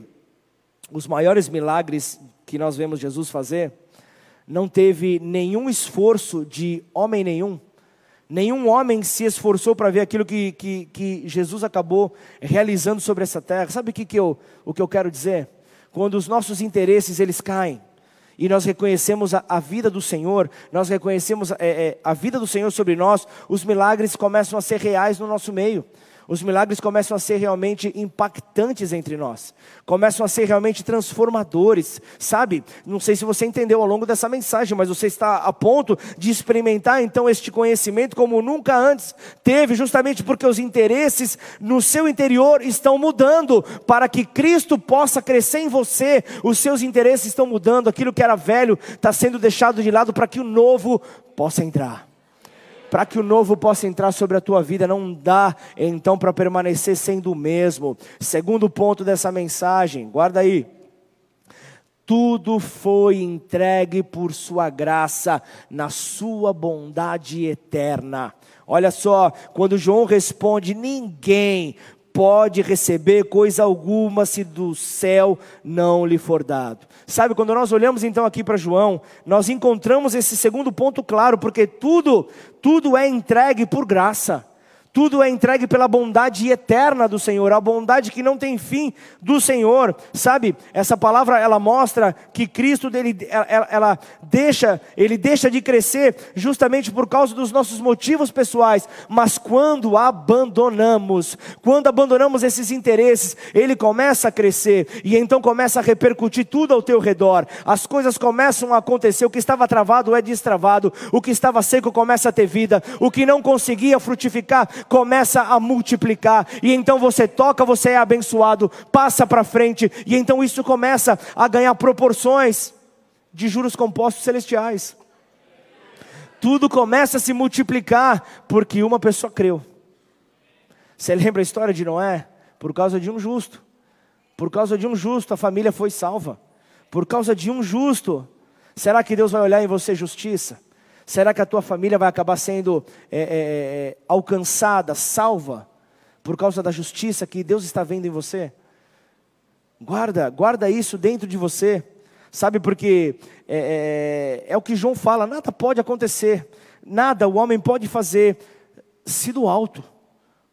os maiores milagres que nós vemos Jesus fazer, não teve nenhum esforço de homem nenhum, nenhum homem se esforçou para ver aquilo que, que, que, Jesus acabou realizando sobre essa terra. Sabe o que, que, eu, o que eu quero dizer? Quando os nossos interesses eles caem, e nós reconhecemos a, a, vida do Senhor, nós reconhecemos é, é, a vida do Senhor sobre nós, os milagres começam a ser reais no nosso meio os milagres começam a ser realmente impactantes entre nós, começam a ser realmente transformadores, sabe? Não sei se você entendeu ao longo dessa mensagem, mas você está a ponto de experimentar então este conhecimento como nunca antes teve, justamente porque os interesses no seu interior estão mudando, para que Cristo possa crescer em você, os seus interesses estão mudando, aquilo que era velho está sendo deixado de lado para que o novo possa entrar para que o novo possa entrar sobre a tua vida, não dá então para permanecer sendo o mesmo. Segundo ponto dessa mensagem, guarda aí. Tudo foi entregue por Sua graça, na Sua bondade eterna. Olha só, quando João responde: ninguém pode receber coisa alguma se do céu não lhe for dado. Sabe, quando nós olhamos então aqui para João, nós encontramos esse segundo ponto claro, porque tudo, tudo é entregue por graça. Tudo é entregue pela bondade eterna do Senhor, a bondade que não tem fim do Senhor. Sabe? Essa palavra ela mostra que Cristo dele, ela, ela deixa, ele deixa de crescer justamente por causa dos nossos motivos pessoais, mas quando abandonamos, quando abandonamos esses interesses, ele começa a crescer e então começa a repercutir tudo ao teu redor. As coisas começam a acontecer, o que estava travado é destravado, o que estava seco começa a ter vida, o que não conseguia frutificar começa a multiplicar, e então você toca, você é abençoado, passa para frente, e então isso começa a ganhar proporções de juros compostos celestiais. Tudo começa a se multiplicar porque uma pessoa creu. Você lembra a história de Noé? Por causa de um justo. Por causa de um justo, a família foi salva. Por causa de um justo. Será que Deus vai olhar em você justiça? Será que a tua família vai acabar sendo é, é, é, alcançada, salva, por causa da justiça que Deus está vendo em você? Guarda, guarda isso dentro de você, sabe, porque é, é, é o que João fala: nada pode acontecer, nada o homem pode fazer se do alto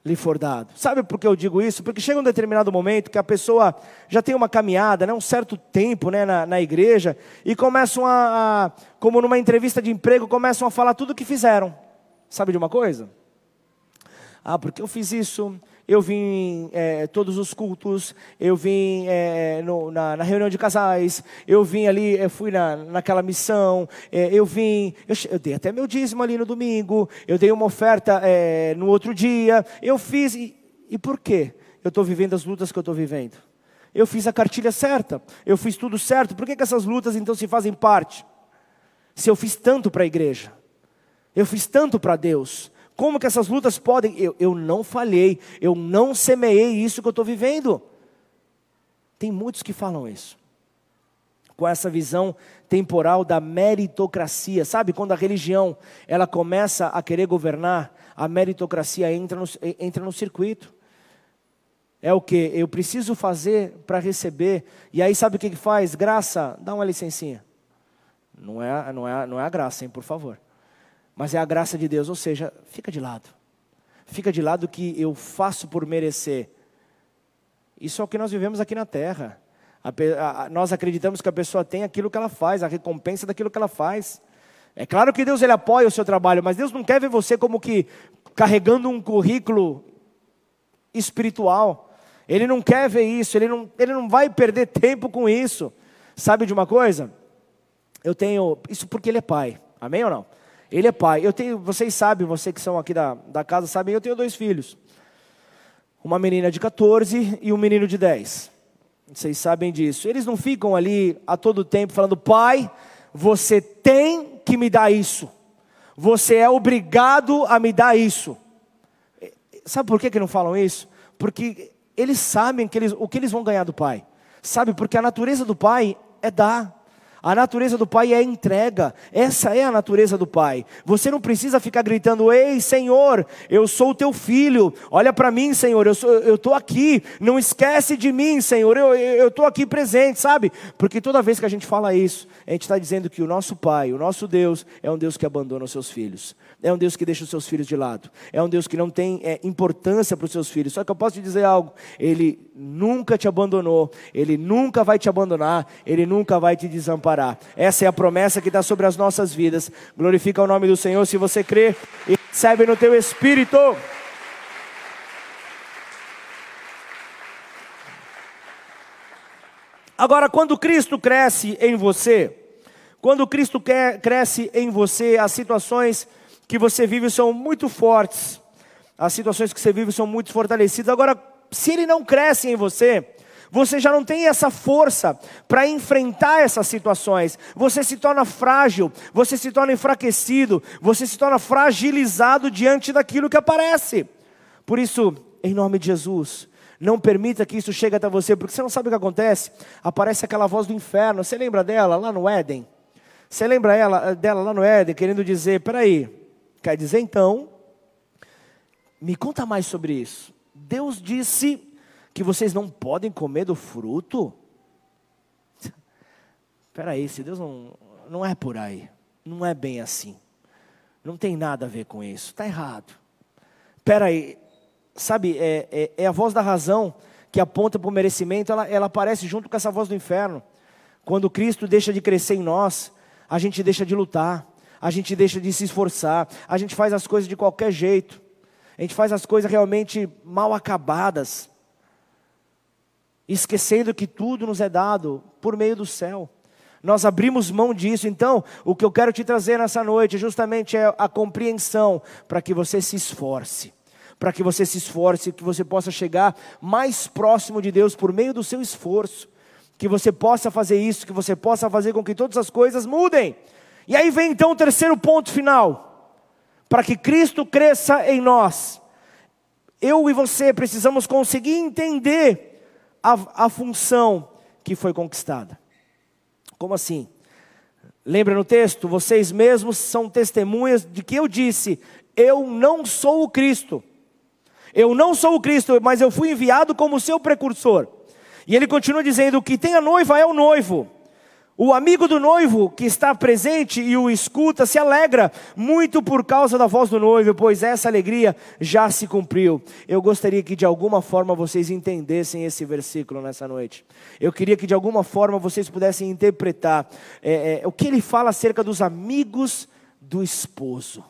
lhe for dado. Sabe por que eu digo isso? Porque chega um determinado momento que a pessoa já tem uma caminhada, né, um certo tempo né, na, na igreja, e começam a, a, como numa entrevista de emprego, começam a falar tudo o que fizeram. Sabe de uma coisa? Ah, porque eu fiz isso, eu vim é, todos os cultos, eu vim é, no, na, na, reunião de casais, eu vim ali, eu fui na, naquela missão, é, eu vim, eu, eu, dei até meu dízimo ali no domingo, eu dei uma oferta é, no outro dia, eu fiz, e, e por quê? Eu estou vivendo as lutas que eu estou vivendo. Eu fiz a cartilha certa, eu fiz tudo certo, por que, que essas lutas então se fazem parte? Se eu fiz tanto para a igreja, eu fiz tanto para Deus, como que essas lutas podem? Eu, eu não falhei, eu não semeei isso que eu estou vivendo. Tem muitos que falam isso. Com essa visão temporal da meritocracia. Sabe, quando a religião ela começa a querer governar, a meritocracia entra no, entra no circuito. É o que? Eu preciso fazer para receber. E aí sabe o que, que faz? Graça, dá uma licencinha. Não é, não, é, não é a graça, hein, por favor mas é a graça de Deus, ou seja, fica de lado. Fica de lado que eu faço por merecer. Isso é o que nós vivemos aqui na terra. A, a, nós acreditamos que a pessoa tem aquilo que ela faz, a recompensa daquilo que ela faz. É claro que Deus ele apoia o seu trabalho, mas Deus não quer ver você como que carregando um currículo espiritual. Ele não quer ver isso, ele não, ele não vai perder tempo com isso. Sabe de uma coisa? Eu tenho, isso porque ele é pai, amém ou não? Ele é pai. Eu tenho, vocês sabem, vocês que são aqui da, da casa sabem, eu tenho dois filhos. Uma menina de 14 e um menino de 10. Vocês sabem disso. Eles não ficam ali a todo tempo falando: "Pai, você tem que me dar isso. Você é obrigado a me dar isso." Sabe por que, que não falam isso? Porque eles sabem que eles, o que eles vão ganhar do pai. Sabe? Porque a natureza do pai é dar. A natureza do Pai é entrega. Essa é a natureza do Pai. Você não precisa ficar gritando: Ei, Senhor, eu sou o teu filho. Olha para mim, Senhor, eu estou aqui. Não esquece de mim, Senhor. Eu estou aqui presente, sabe? Porque toda vez que a gente fala isso, a gente está dizendo que o nosso Pai, o nosso Deus, é um Deus que abandona os seus filhos. É um Deus que deixa os seus filhos de lado. É um Deus que não tem é, importância para os seus filhos. Só que eu posso te dizer algo: Ele nunca te abandonou, Ele nunca vai te abandonar, Ele nunca vai te desamparar. Essa é a promessa que está sobre as nossas vidas. Glorifica o nome do Senhor se você crê e recebe no teu espírito. Agora, quando Cristo cresce em você, quando Cristo cresce em você, as situações que você vive são muito fortes, as situações que você vive são muito fortalecidas. Agora, se ele não cresce em você, você já não tem essa força para enfrentar essas situações. Você se torna frágil, você se torna enfraquecido, você se torna fragilizado diante daquilo que aparece. Por isso, em nome de Jesus, não permita que isso chegue até você, porque você não sabe o que acontece. Aparece aquela voz do inferno. Você lembra dela lá no Éden? Você lembra ela, dela lá no Éden, querendo dizer: peraí, quer dizer então, me conta mais sobre isso. Deus disse que vocês não podem comer do fruto? [laughs] Espera aí, se Deus não, não é por aí, não é bem assim. Não tem nada a ver com isso, está errado. Espera aí, sabe, é, é, é, a voz da razão que aponta para o merecimento, ela, ela aparece junto com essa voz do inferno. Quando Cristo deixa de crescer em nós, a gente deixa de lutar, a gente deixa de se esforçar, a gente faz as coisas de qualquer jeito. A gente faz as coisas realmente mal acabadas, esquecendo que tudo nos é dado por meio do céu. Nós abrimos mão disso, então o que eu quero te trazer nessa noite justamente é a compreensão para que você se esforce, para que você se esforce, que você possa chegar mais próximo de Deus por meio do seu esforço, que você possa fazer isso, que você possa fazer com que todas as coisas mudem. E aí vem então o terceiro ponto final para que Cristo cresça em nós, eu e você precisamos conseguir entender a, a função que foi conquistada. Como assim? Lembra no texto? Vocês mesmos são testemunhas de que eu disse: Eu não sou o Cristo. Eu não sou o Cristo, mas eu fui enviado como seu precursor. E ele continua dizendo: O que tem a noiva é o noivo. O amigo do noivo que está presente e o escuta se alegra muito por causa da voz do noivo, pois essa alegria já se cumpriu. Eu gostaria que de alguma forma vocês entendessem esse versículo nessa noite. Eu queria que de alguma forma vocês pudessem interpretar é, é, o que ele fala acerca dos amigos do esposo.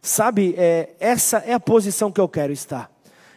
Sabe, é, essa é a posição que eu quero estar.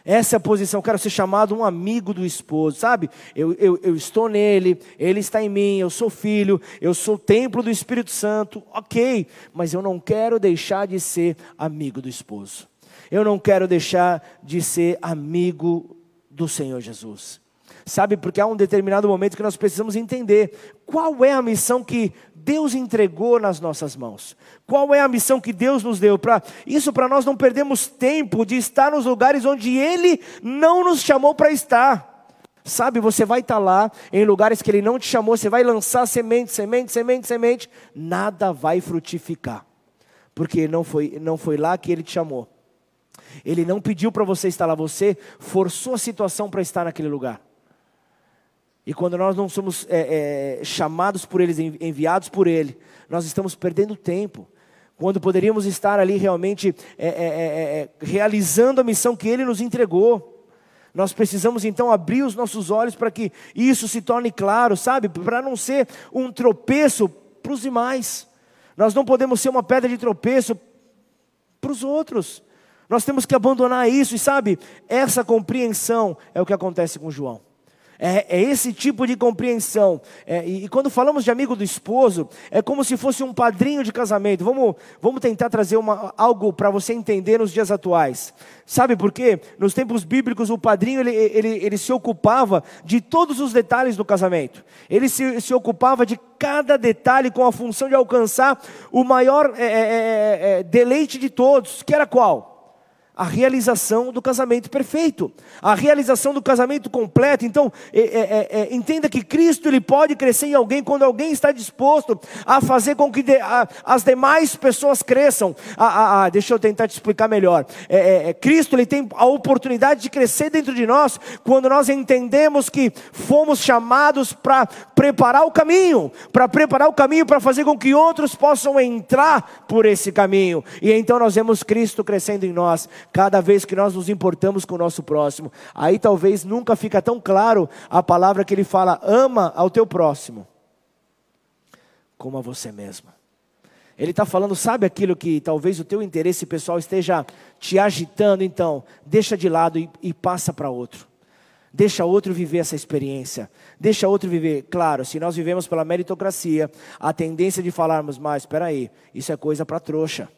Essa é a posição, eu quero ser chamado um amigo do esposo, sabe? Eu, eu, eu estou nele, ele está em mim, eu sou filho, eu sou templo do Espírito Santo, ok, mas eu não quero deixar de ser amigo do esposo. Eu não quero deixar de ser amigo do Senhor Jesus. Sabe, porque há um determinado momento que nós precisamos entender qual é a missão que Deus entregou nas nossas mãos. Qual é a missão que Deus nos deu? Para isso, para nós não perdermos tempo de estar nos lugares onde Ele não nos chamou para estar. Sabe, você vai estar lá em lugares que Ele não te chamou, você vai lançar semente, semente, semente, semente, nada vai frutificar, porque não foi, não foi lá que Ele te chamou. Ele não pediu para você estar lá, você forçou a situação para estar naquele lugar. E quando nós não somos é, é, chamados por eles, enviados por Ele, nós estamos perdendo tempo. Quando poderíamos estar ali realmente é, é, é, é, realizando a missão que Ele nos entregou. Nós precisamos então abrir os nossos olhos para que isso se torne claro, sabe? Para não ser um tropeço para os demais. Nós não podemos ser uma pedra de tropeço para os outros. Nós temos que abandonar isso, e sabe, essa compreensão é o que acontece com João. É, é, esse tipo de compreensão. É, e, e, quando falamos de amigo do esposo, é como se fosse um padrinho de casamento. Vamos, vamos tentar trazer uma, algo para você entender nos dias atuais. Sabe por quê? Nos tempos bíblicos, o padrinho ele, ele, ele se ocupava de todos os detalhes do casamento. Ele se, se ocupava de cada detalhe com a função de alcançar o maior é, é, é, é deleite de todos, que era qual? A realização do casamento perfeito, a realização do casamento completo. Então, é, é, é, entenda que Cristo ele pode crescer em alguém quando alguém está disposto a fazer com que de, a, as demais pessoas cresçam. Ah, ah, deixa eu tentar te explicar melhor. É, é, é, Cristo ele tem a oportunidade de crescer dentro de nós quando nós entendemos que fomos chamados para preparar o caminho, para preparar o caminho para fazer com que outros possam entrar por esse caminho. E então nós vemos Cristo crescendo em nós cada vez que nós nos importamos com o nosso próximo. Aí talvez nunca fica tão claro a palavra que ele fala: ama ao teu próximo, como a você mesmo. Ele está falando, sabe aquilo que talvez o teu interesse pessoal esteja te agitando, então, deixa de lado e, e passa para outro. Deixa outro viver essa experiência. Deixa outro viver. Claro, se nós vivemos pela meritocracia, a tendência de falarmos, mas espera aí, isso é coisa para trouxa.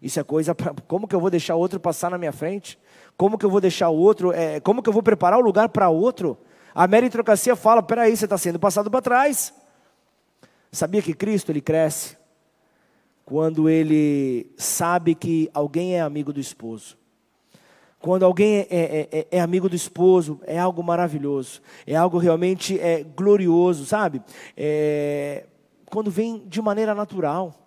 Isso é coisa para. Como que eu vou deixar outro passar na minha frente? Como que eu vou deixar outro? É, como que eu vou preparar o lugar para outro? A meritocracia fala: peraí, você está sendo passado para trás. Sabia que Cristo ele cresce quando ele sabe que alguém é amigo do esposo. Quando alguém é, é, é, é, amigo do esposo, é algo maravilhoso, é algo realmente é, glorioso, sabe? É, quando vem de maneira natural.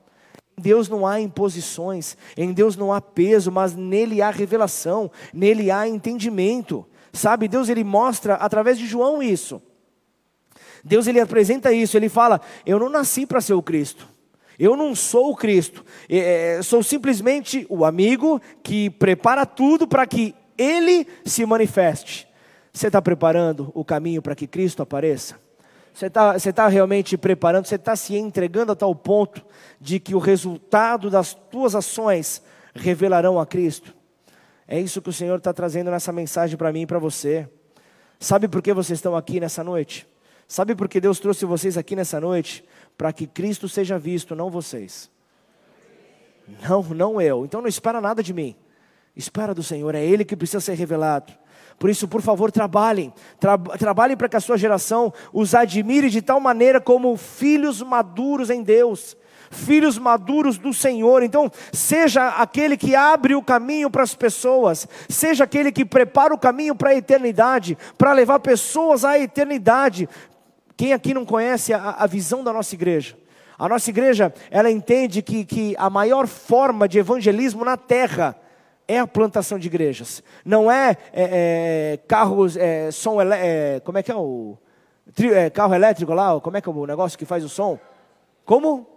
Deus não há imposições, em Deus não há peso, mas nele há revelação, nele há entendimento. Sabe, Deus ele mostra através de João isso. Deus ele apresenta isso, ele fala: Eu não nasci para ser o Cristo. Eu não sou o Cristo. É, sou simplesmente o amigo que prepara tudo para que Ele se manifeste. Você está preparando o caminho para que Cristo apareça? Você está tá realmente preparando, você está se entregando a tal ponto de que o resultado das tuas ações revelarão a Cristo? É isso que o Senhor está trazendo nessa mensagem para mim e para você. Sabe por que vocês estão aqui nessa noite? Sabe por que Deus trouxe vocês aqui nessa noite? Para que Cristo seja visto, não vocês. Não, não eu. Então não espera nada de mim. Espera do Senhor, é Ele que precisa ser revelado. Por isso, por favor, trabalhem. Tra trabalhem para que a sua geração os admire de tal maneira como filhos maduros em Deus, filhos maduros do Senhor. Então, seja aquele que abre o caminho para as pessoas, seja aquele que prepara o caminho para a eternidade, para levar pessoas à eternidade. Quem aqui não conhece a, a visão da nossa igreja? A nossa igreja, ela entende que, que a maior forma de evangelismo na terra é a plantação de igrejas. Não é, é, é carros, é, som, é, como é que é o é, carro elétrico lá, como é que é o negócio que faz o som? Como?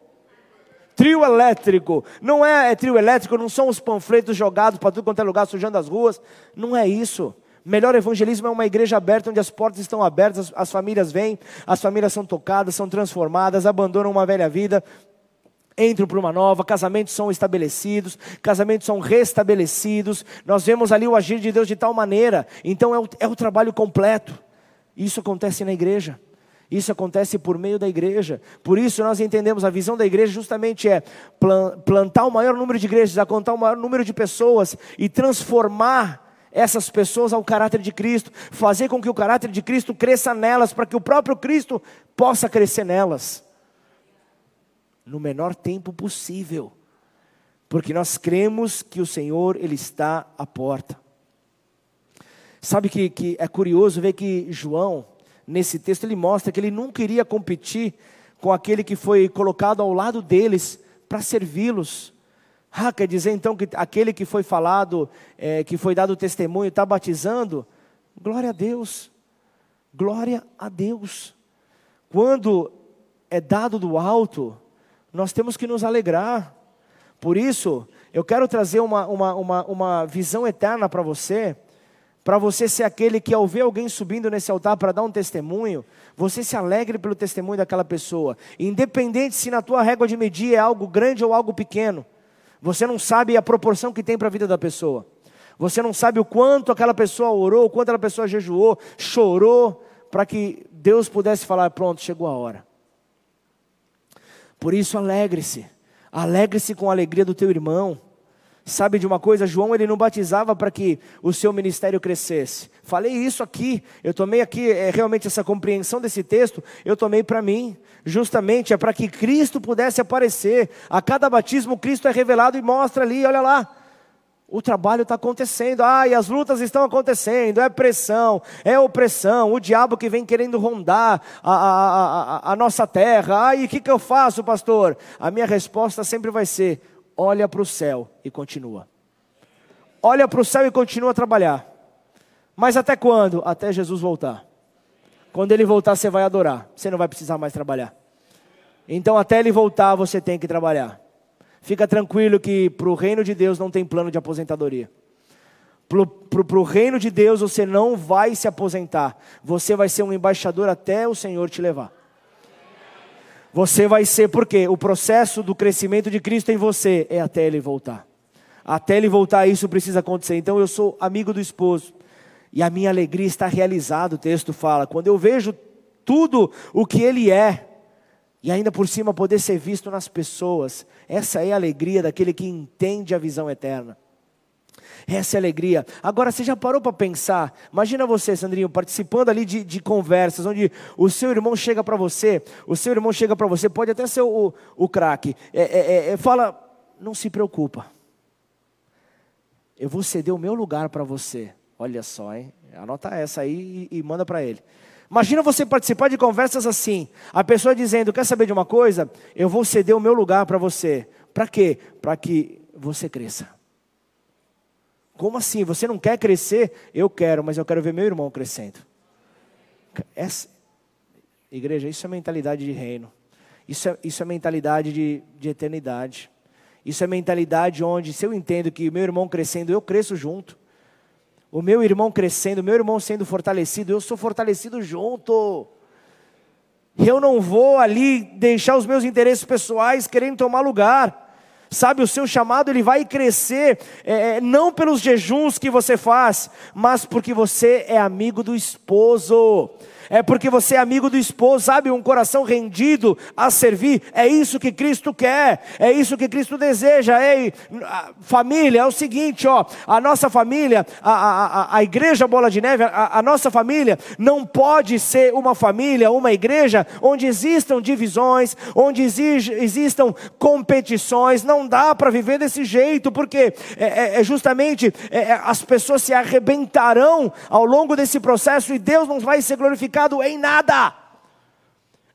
Trio elétrico. Não é, é trio elétrico, não são os panfletos jogados para tudo quanto é lugar, sujando as ruas. Não é isso. Melhor evangelismo é uma igreja aberta, onde as portas estão abertas, as, as famílias vêm, as famílias são tocadas, são transformadas, abandonam uma velha vida, entram para uma nova, casamentos são estabelecidos, casamentos são restabelecidos. Nós vemos ali o agir de Deus de tal maneira. Então é o, é o trabalho completo. Isso acontece na igreja. Isso acontece por meio da igreja. Por isso nós entendemos a visão da igreja justamente é plantar o maior número de igrejas, contar o maior número de pessoas e transformar essas pessoas ao caráter de Cristo, fazer com que o caráter de Cristo cresça nelas, para que o próprio Cristo possa crescer nelas, no menor tempo possível, porque nós cremos que o Senhor ele está à porta. Sabe que, que é curioso ver que João, nesse texto, ele mostra que ele nunca iria competir com aquele que foi colocado ao lado deles para servi-los. Ah, quer dizer então que aquele que foi falado, é, que foi dado testemunho, está batizando? Glória a Deus, glória a Deus. Quando é dado do alto, nós temos que nos alegrar. Por isso, eu quero trazer uma, uma, uma, uma visão eterna para você para você ser aquele que, ao ver alguém subindo nesse altar para dar um testemunho, você se alegre pelo testemunho daquela pessoa, independente se na tua régua de medir é algo grande ou algo pequeno. Você não sabe a proporção que tem para a vida da pessoa. Você não sabe o quanto aquela pessoa orou, o quanto aquela pessoa jejuou, chorou, para que Deus pudesse falar: pronto, chegou a hora. Por isso, alegre-se. Alegre-se com a alegria do teu irmão. Sabe de uma coisa? João ele não batizava para que o seu ministério crescesse. Falei isso aqui, eu tomei aqui é, realmente essa compreensão desse texto, eu tomei para mim. Justamente é para que Cristo pudesse aparecer. A cada batismo, Cristo é revelado e mostra ali, olha lá. O trabalho está acontecendo, e as lutas estão acontecendo, é pressão, é opressão, o diabo que vem querendo rondar a, a, a, a nossa terra. E o que, que eu faço, pastor? A minha resposta sempre vai ser: olha para o céu e continua. Olha para o céu e continua a trabalhar. Mas até quando? Até Jesus voltar. Quando ele voltar, você vai adorar. Você não vai precisar mais trabalhar. Então, até ele voltar, você tem que trabalhar. Fica tranquilo que para o reino de Deus não tem plano de aposentadoria. Para o reino de Deus você não vai se aposentar. Você vai ser um embaixador até o Senhor te levar. Você vai ser, porque o processo do crescimento de Cristo em você é até ele voltar. Até ele voltar, isso precisa acontecer. Então eu sou amigo do esposo. E a minha alegria está realizada, o texto fala. Quando eu vejo tudo o que ele é, e ainda por cima poder ser visto nas pessoas, essa é a alegria daquele que entende a visão eterna. Essa é a alegria. Agora, você já parou para pensar? Imagina você, Sandrinho, participando ali de, de conversas, onde o seu irmão chega para você, o seu irmão chega para você, pode até ser o, o craque, é, é, é, é, fala, não se preocupa, eu vou ceder o meu lugar para você. Olha só, hein? Anota essa aí e, e manda para ele. Imagina você participar de conversas assim, a pessoa dizendo, quer saber de uma coisa? Eu vou ceder o meu lugar para você. Para quê? Para que você cresça. Como assim? Você não quer crescer? Eu quero, mas eu quero ver meu irmão crescendo. Essa, igreja, isso é mentalidade de reino. Isso é, isso é mentalidade de, de eternidade. Isso é mentalidade onde, se eu entendo que meu irmão crescendo, eu cresço junto. O meu irmão crescendo, o meu irmão sendo fortalecido, eu sou fortalecido junto. Eu não vou ali deixar os meus interesses pessoais querendo tomar lugar. Sabe, o seu chamado ele vai crescer, é, é, não pelos jejuns que você faz, mas porque você é amigo do esposo é porque você é amigo do esposo, sabe? Um coração rendido a servir. É isso que Cristo quer, é isso que Cristo deseja. Ei, família, é o seguinte, ó, a nossa família, a, a, a igreja Bola de Neve, a, a nossa família não pode ser uma família, uma igreja onde existam divisões, onde exige, existam competições. Não dá para viver desse jeito, porque é, é, é justamente é, é, as pessoas se arrebentarão ao longo desse processo e Deus não vai ser glorificado glorificado em nada.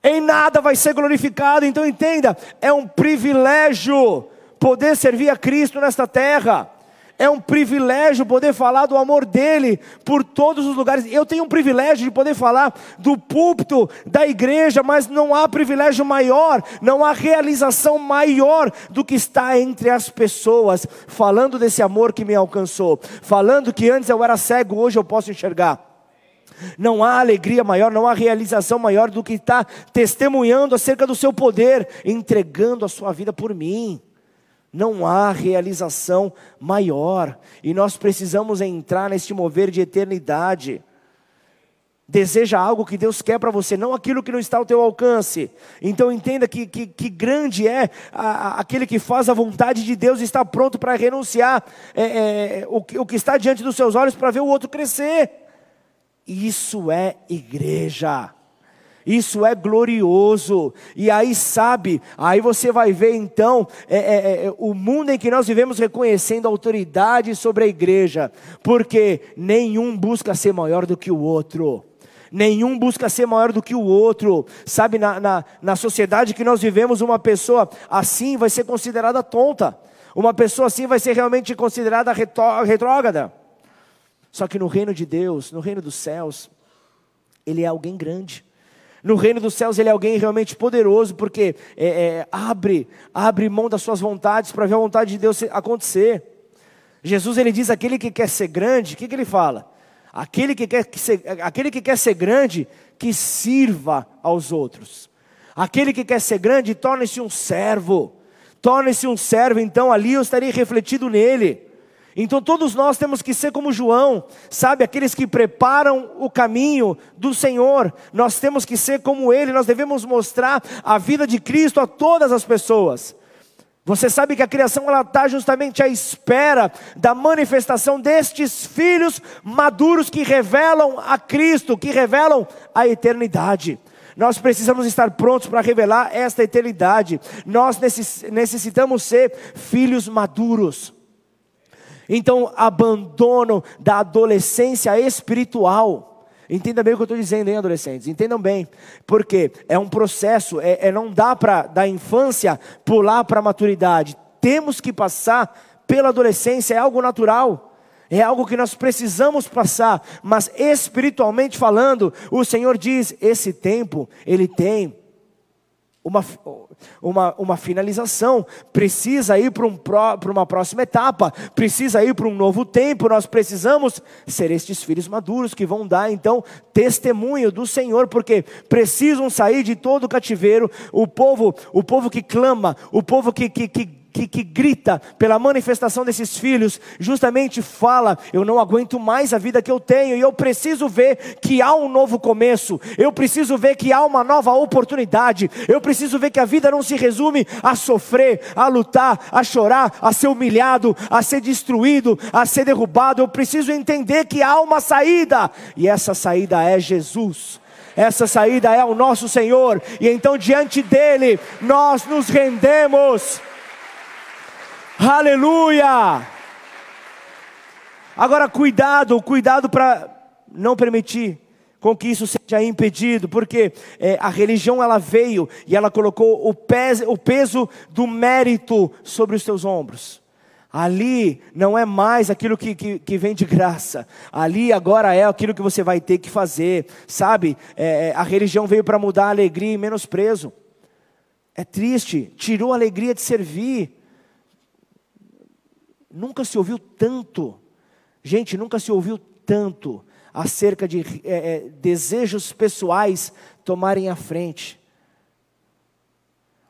Em nada vai ser glorificado. Então entenda, é um privilégio poder servir a Cristo nesta terra. É um privilégio poder falar do amor dele por todos os lugares. Eu tenho um privilégio de poder falar do púlpito da igreja, mas não há privilégio maior, não há realização maior do que estar entre as pessoas, falando desse amor que me alcançou, falando que antes eu era cego, hoje eu posso enxergar. Não há alegria maior, não há realização maior do que estar testemunhando acerca do seu poder, entregando a sua vida por mim. Não há realização maior, e nós precisamos entrar neste mover de eternidade. Deseja algo que Deus quer para você, não aquilo que não está ao teu alcance. Então entenda que, que, que grande é a, a, aquele que faz a vontade de Deus e está pronto para renunciar é, é, o, o que está diante dos seus olhos para ver o outro crescer. Isso é igreja. Isso é glorioso. E aí, sabe, aí você vai ver então é, é, é, o mundo em que nós vivemos reconhecendo autoridade sobre a igreja, porque nenhum busca ser maior do que o outro. Nenhum busca ser maior do que o outro. Sabe, na, na, na sociedade que nós vivemos, uma pessoa assim vai ser considerada tonta. Uma pessoa assim vai ser realmente considerada retrógrada. Só que no reino de Deus, no reino dos céus, ele é alguém grande. No reino dos céus ele é alguém realmente poderoso, porque é, é, abre, abre mão das suas vontades para ver a vontade de Deus acontecer. Jesus ele diz: aquele que quer ser grande, o que, que ele fala? Aquele que, quer ser, aquele que quer ser grande, que sirva aos outros. Aquele que quer ser grande, torne-se um servo. Torne-se um servo, então ali eu estarei refletido nele. Então todos nós temos que ser como João, sabe, aqueles que preparam o caminho do Senhor. Nós temos que ser como ele, nós devemos mostrar a vida de Cristo a todas as pessoas. Você sabe que a criação ela está justamente à espera da manifestação destes filhos maduros que revelam a Cristo, que revelam a eternidade. Nós precisamos estar prontos para revelar esta eternidade. Nós necessitamos ser filhos maduros. Então, abandono da adolescência espiritual. Entenda bem o que eu estou dizendo, hein, adolescentes? Entendam bem. Porque é um processo, é, é não dá para da infância pular para a maturidade. Temos que passar pela adolescência, é algo natural. É algo que nós precisamos passar, mas espiritualmente falando, o Senhor diz: esse tempo ele tem uma, uma, uma finalização, precisa ir para um, uma próxima etapa, precisa ir para um novo tempo. Nós precisamos ser estes filhos maduros que vão dar então testemunho do Senhor, porque precisam sair de todo o cativeiro. O povo, o povo que clama, o povo que, que, que que, que, grita pela manifestação desses filhos, justamente fala: eu não aguento mais a vida que eu tenho, e eu preciso ver que há um novo começo, eu preciso ver que há uma nova oportunidade, eu preciso ver que a vida não se resume a sofrer, a lutar, a chorar, a ser humilhado, a ser destruído, a ser derrubado. Eu preciso entender que há uma saída, e essa saída é Jesus. Essa saída é o nosso Senhor, e então diante dele nós nos rendemos. Aleluia! Agora, cuidado, cuidado para não permitir com que isso seja impedido, porque é, a religião ela veio e ela colocou o, pes, o peso do mérito sobre os seus ombros. Ali não é mais aquilo que, que, que, vem de graça, ali agora é aquilo que você vai ter que fazer, sabe? É, é a religião veio para mudar a alegria e menosprezo. É triste, tirou a alegria de servir. Nunca se ouviu tanto, gente, nunca se ouviu tanto acerca de é, é, desejos pessoais tomarem a frente.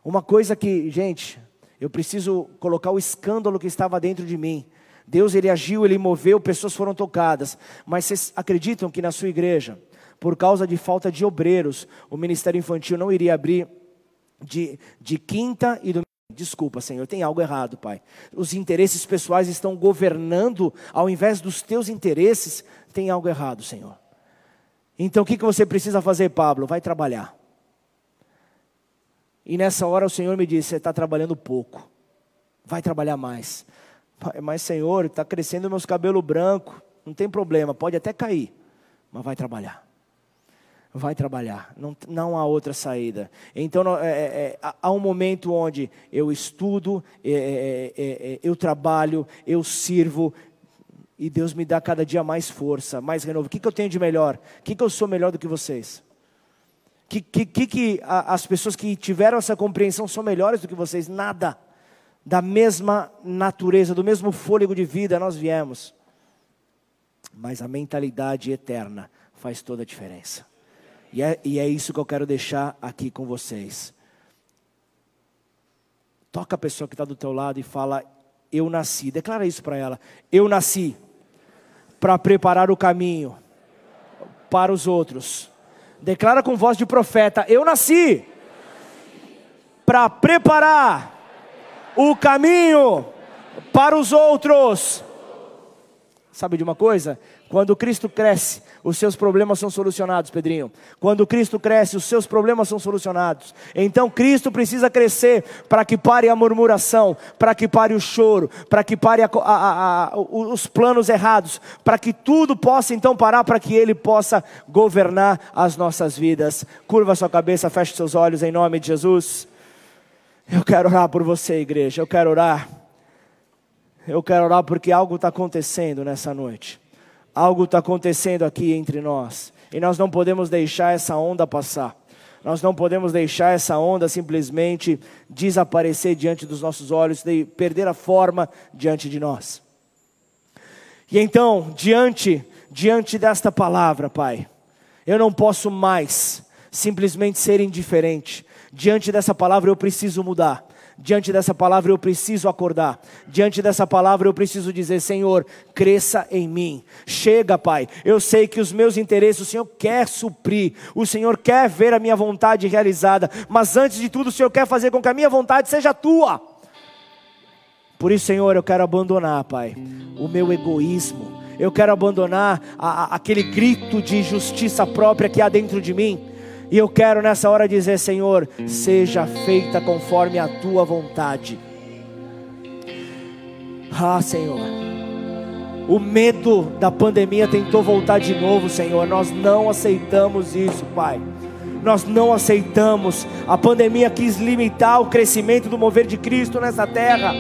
Uma coisa que, gente, eu preciso colocar o escândalo que estava dentro de mim. Deus ele agiu, ele moveu, pessoas foram tocadas. Mas vocês acreditam que na sua igreja, por causa de falta de obreiros, o ministério infantil não iria abrir de, de quinta e domingo? Desculpa, Senhor, tem algo errado, Pai. Os interesses pessoais estão governando ao invés dos teus interesses, tem algo errado, Senhor. Então o que, que você precisa fazer, Pablo? Vai trabalhar. E nessa hora o Senhor me disse: Você está trabalhando pouco, vai trabalhar mais. Mas, Senhor, está crescendo meus cabelos brancos, não tem problema, pode até cair, mas vai trabalhar. Vai trabalhar, não, não há outra saída. Então é, é, é há um momento onde eu estudo, é, é, é, eu trabalho, eu sirvo, e Deus me dá cada dia mais força, mais renovo. O que, que eu tenho de melhor? O que, que eu sou melhor do que vocês? O que, que, que, que as pessoas que tiveram essa compreensão são melhores do que vocês? Nada. Da mesma natureza, do mesmo fôlego de vida nós viemos. Mas a mentalidade eterna faz toda a diferença. E é, e é isso que eu quero deixar aqui com vocês. Toca a pessoa que está do teu lado e fala: Eu nasci. Declara isso para ela. Eu nasci para preparar o caminho para os outros. Declara com voz de profeta: Eu nasci para preparar o caminho para os outros. Sabe de uma coisa? Quando Cristo cresce, os seus problemas são solucionados, Pedrinho. Quando Cristo cresce, os seus problemas são solucionados. Então Cristo precisa crescer para que pare a murmuração, para que pare o choro, para que pare a, a, a, os planos errados, para que tudo possa então parar, para que Ele possa governar as nossas vidas. Curva sua cabeça, feche seus olhos em nome de Jesus. Eu quero orar por você, igreja. Eu quero orar. Eu quero orar porque algo está acontecendo nessa noite. Algo está acontecendo aqui entre nós. E nós não podemos deixar essa onda passar. Nós não podemos deixar essa onda simplesmente desaparecer diante dos nossos olhos, de perder a forma diante de nós. E então, diante, diante desta palavra, Pai, eu não posso mais simplesmente ser indiferente. Diante dessa palavra eu preciso mudar. Diante dessa palavra eu preciso acordar. Diante dessa palavra eu preciso dizer: Senhor, cresça em mim. Chega, Pai. Eu sei que os meus interesses o Senhor quer suprir. O Senhor quer ver a minha vontade realizada. Mas antes de tudo, o Senhor quer fazer com que a minha vontade seja tua. Por isso, Senhor, eu quero abandonar, Pai, o meu egoísmo. Eu quero abandonar a, a, aquele grito de justiça própria que há dentro de mim e eu quero nessa hora dizer: Senhor, seja feita conforme a tua vontade. Ah, Senhor. O medo da pandemia tentou voltar de novo, Senhor. Nós não aceitamos isso, Pai. Nós não aceitamos. A pandemia quis limitar o crescimento do mover de Cristo nessa terra.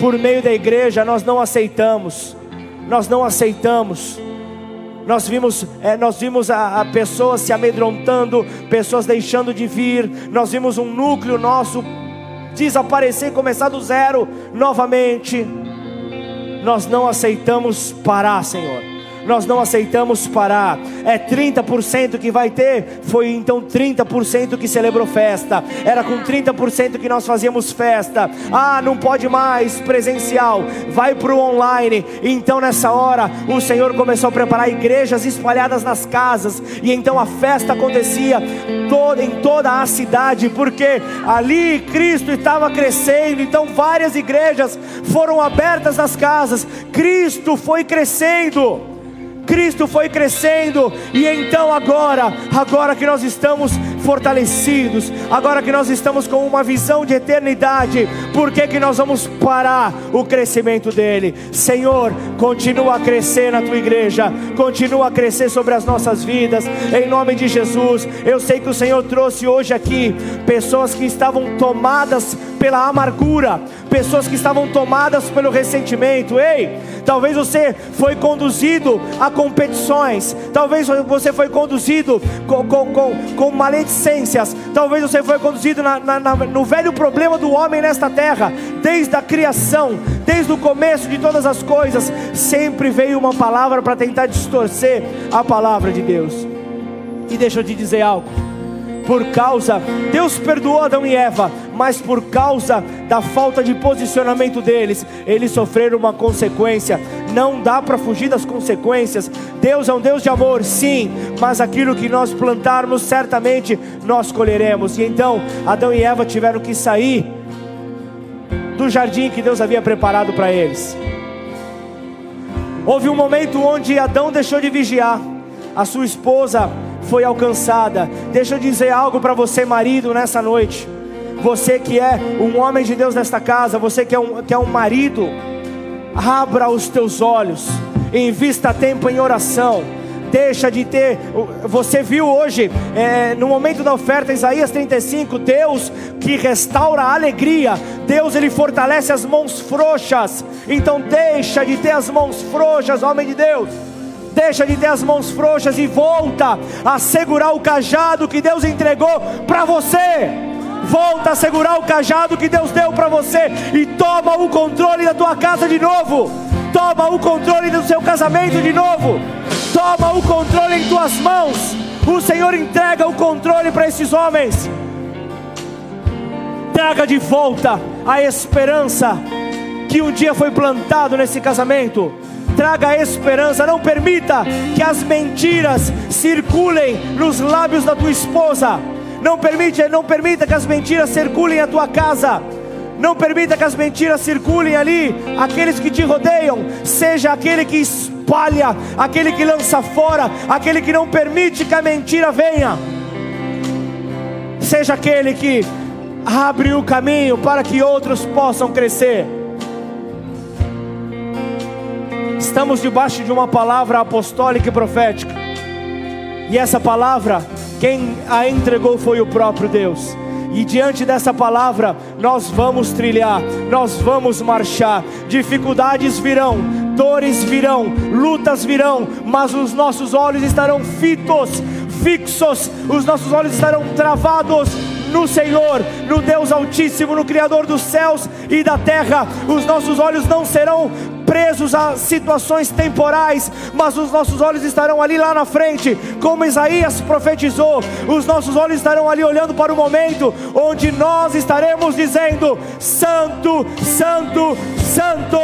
Por meio da igreja, nós não aceitamos. Nós não aceitamos. Nós vimos, é, nós vimos a, a pessoas se amedrontando, pessoas deixando de vir. Nós vimos um núcleo nosso desaparecer, começar do zero novamente. Nós não aceitamos parar, Senhor nós não aceitamos parar. É 30% que vai ter, foi então 30% que celebrou festa. Era com 30% que nós fazíamos festa. Ah, não pode mais presencial, vai para o online. Então nessa hora o Senhor começou a preparar igrejas espalhadas nas casas, e então a festa acontecia em toda a cidade, porque ali Cristo estava crescendo. Então várias igrejas foram abertas nas casas, Cristo foi crescendo. Cristo foi crescendo, e então agora, agora que nós estamos fortalecidos, agora que nós estamos com uma visão de eternidade, por que, que nós vamos parar o crescimento dele? Senhor, continua a crescer na tua igreja, continua a crescer sobre as nossas vidas, em nome de Jesus. Eu sei que o Senhor trouxe hoje aqui pessoas que estavam tomadas pela amargura, pessoas que estavam tomadas pelo ressentimento. Ei, talvez você foi conduzido a competições, talvez você foi conduzido com, com, com, com maledicências, talvez você foi conduzido na, na, na, no velho problema do homem nesta terra, desde a criação, desde o começo de todas as coisas, sempre veio uma palavra para tentar distorcer a palavra de Deus. E deixa eu te dizer algo por causa, Deus perdoou Adão e Eva, mas por causa da falta de posicionamento deles, eles sofreram uma consequência. Não dá para fugir das consequências. Deus é um Deus de amor, sim, mas aquilo que nós plantarmos, certamente nós colheremos. E então, Adão e Eva tiveram que sair do jardim que Deus havia preparado para eles. Houve um momento onde Adão deixou de vigiar, a sua esposa foi alcançada. Deixa eu dizer algo para você, marido, nessa noite. Você que é um homem de Deus nesta casa, você que é um, que é um marido, abra os teus olhos, invista tempo em oração deixa de ter. Você viu hoje, é, no momento da oferta, Isaías 35, Deus que restaura a alegria, Deus ele fortalece as mãos frouxas. Então deixa de ter as mãos frouxas, homem de Deus. Deixa de ter as mãos frouxas e volta a segurar o cajado que Deus entregou para você. Volta a segurar o cajado que Deus deu para você e toma o controle da tua casa de novo. Toma o controle do seu casamento de novo. Toma o controle em tuas mãos. O Senhor entrega o controle para esses homens. Traga de volta a esperança que um dia foi plantado nesse casamento. Traga esperança, não permita que as mentiras circulem nos lábios da tua esposa. Não permite, não permita que as mentiras circulem a tua casa. Não permita que as mentiras circulem ali. Aqueles que te rodeiam, seja aquele que espalha, aquele que lança fora, aquele que não permite que a mentira venha. Seja aquele que abre o caminho para que outros possam crescer. Estamos debaixo de uma palavra apostólica e profética. E essa palavra, quem a entregou foi o próprio Deus. E diante dessa palavra, nós vamos trilhar, nós vamos marchar. Dificuldades virão, dores virão, lutas virão, mas os nossos olhos estarão fitos, fixos, os nossos olhos estarão travados no Senhor, no Deus Altíssimo, no Criador dos céus e da terra. Os nossos olhos não serão presos a situações temporais, mas os nossos olhos estarão ali lá na frente, como Isaías profetizou. Os nossos olhos estarão ali olhando para o momento onde nós estaremos dizendo: Santo, Santo, Santo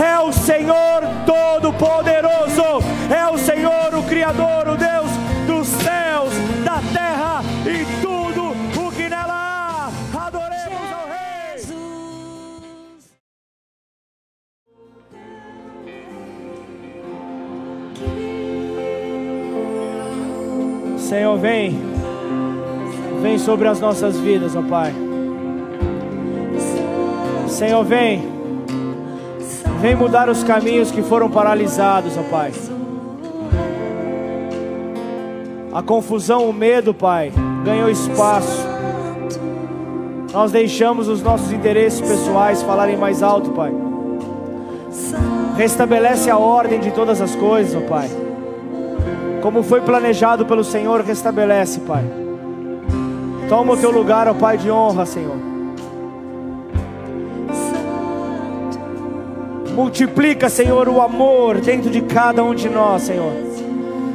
é o Senhor Todo-Poderoso, é o Senhor, o Criador, o Deus dos céus, da terra e Senhor, vem, vem sobre as nossas vidas, ó Pai. Senhor, vem, vem mudar os caminhos que foram paralisados, ó Pai. A confusão, o medo, Pai, ganhou espaço. Nós deixamos os nossos interesses pessoais falarem mais alto, Pai. Restabelece a ordem de todas as coisas, ó Pai. Como foi planejado pelo Senhor, restabelece, Pai. Toma o teu lugar, ó Pai de honra, Senhor. Multiplica, Senhor, o amor dentro de cada um de nós, Senhor.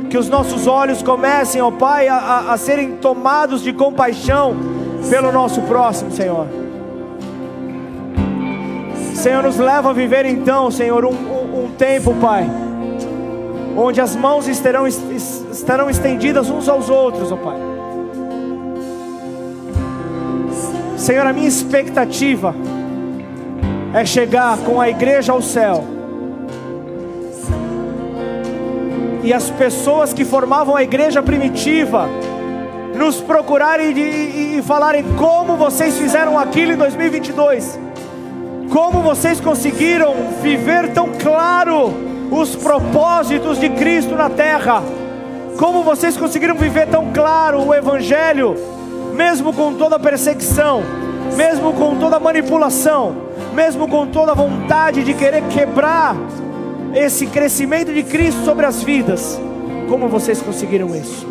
Que os nossos olhos comecem, ó Pai, a, a, serem tomados de compaixão pelo nosso próximo, Senhor. Senhor, nos leva a viver então, Senhor, um, um, um tempo, Pai, onde as mãos estarão, estarão estendidas uns aos outros, ó Pai. Senhor, a minha expectativa é chegar com a igreja ao céu. E as pessoas que formavam a igreja primitiva nos procurarem e, e, e falarem como vocês fizeram aquilo em 2022. Como vocês conseguiram viver tão claro os propósitos de Cristo na terra? Como vocês conseguiram viver tão claro o Evangelho, mesmo com toda a perseguição, mesmo com toda manipulação, mesmo com toda a vontade de querer quebrar esse crescimento de Cristo sobre as vidas? Como vocês conseguiram isso?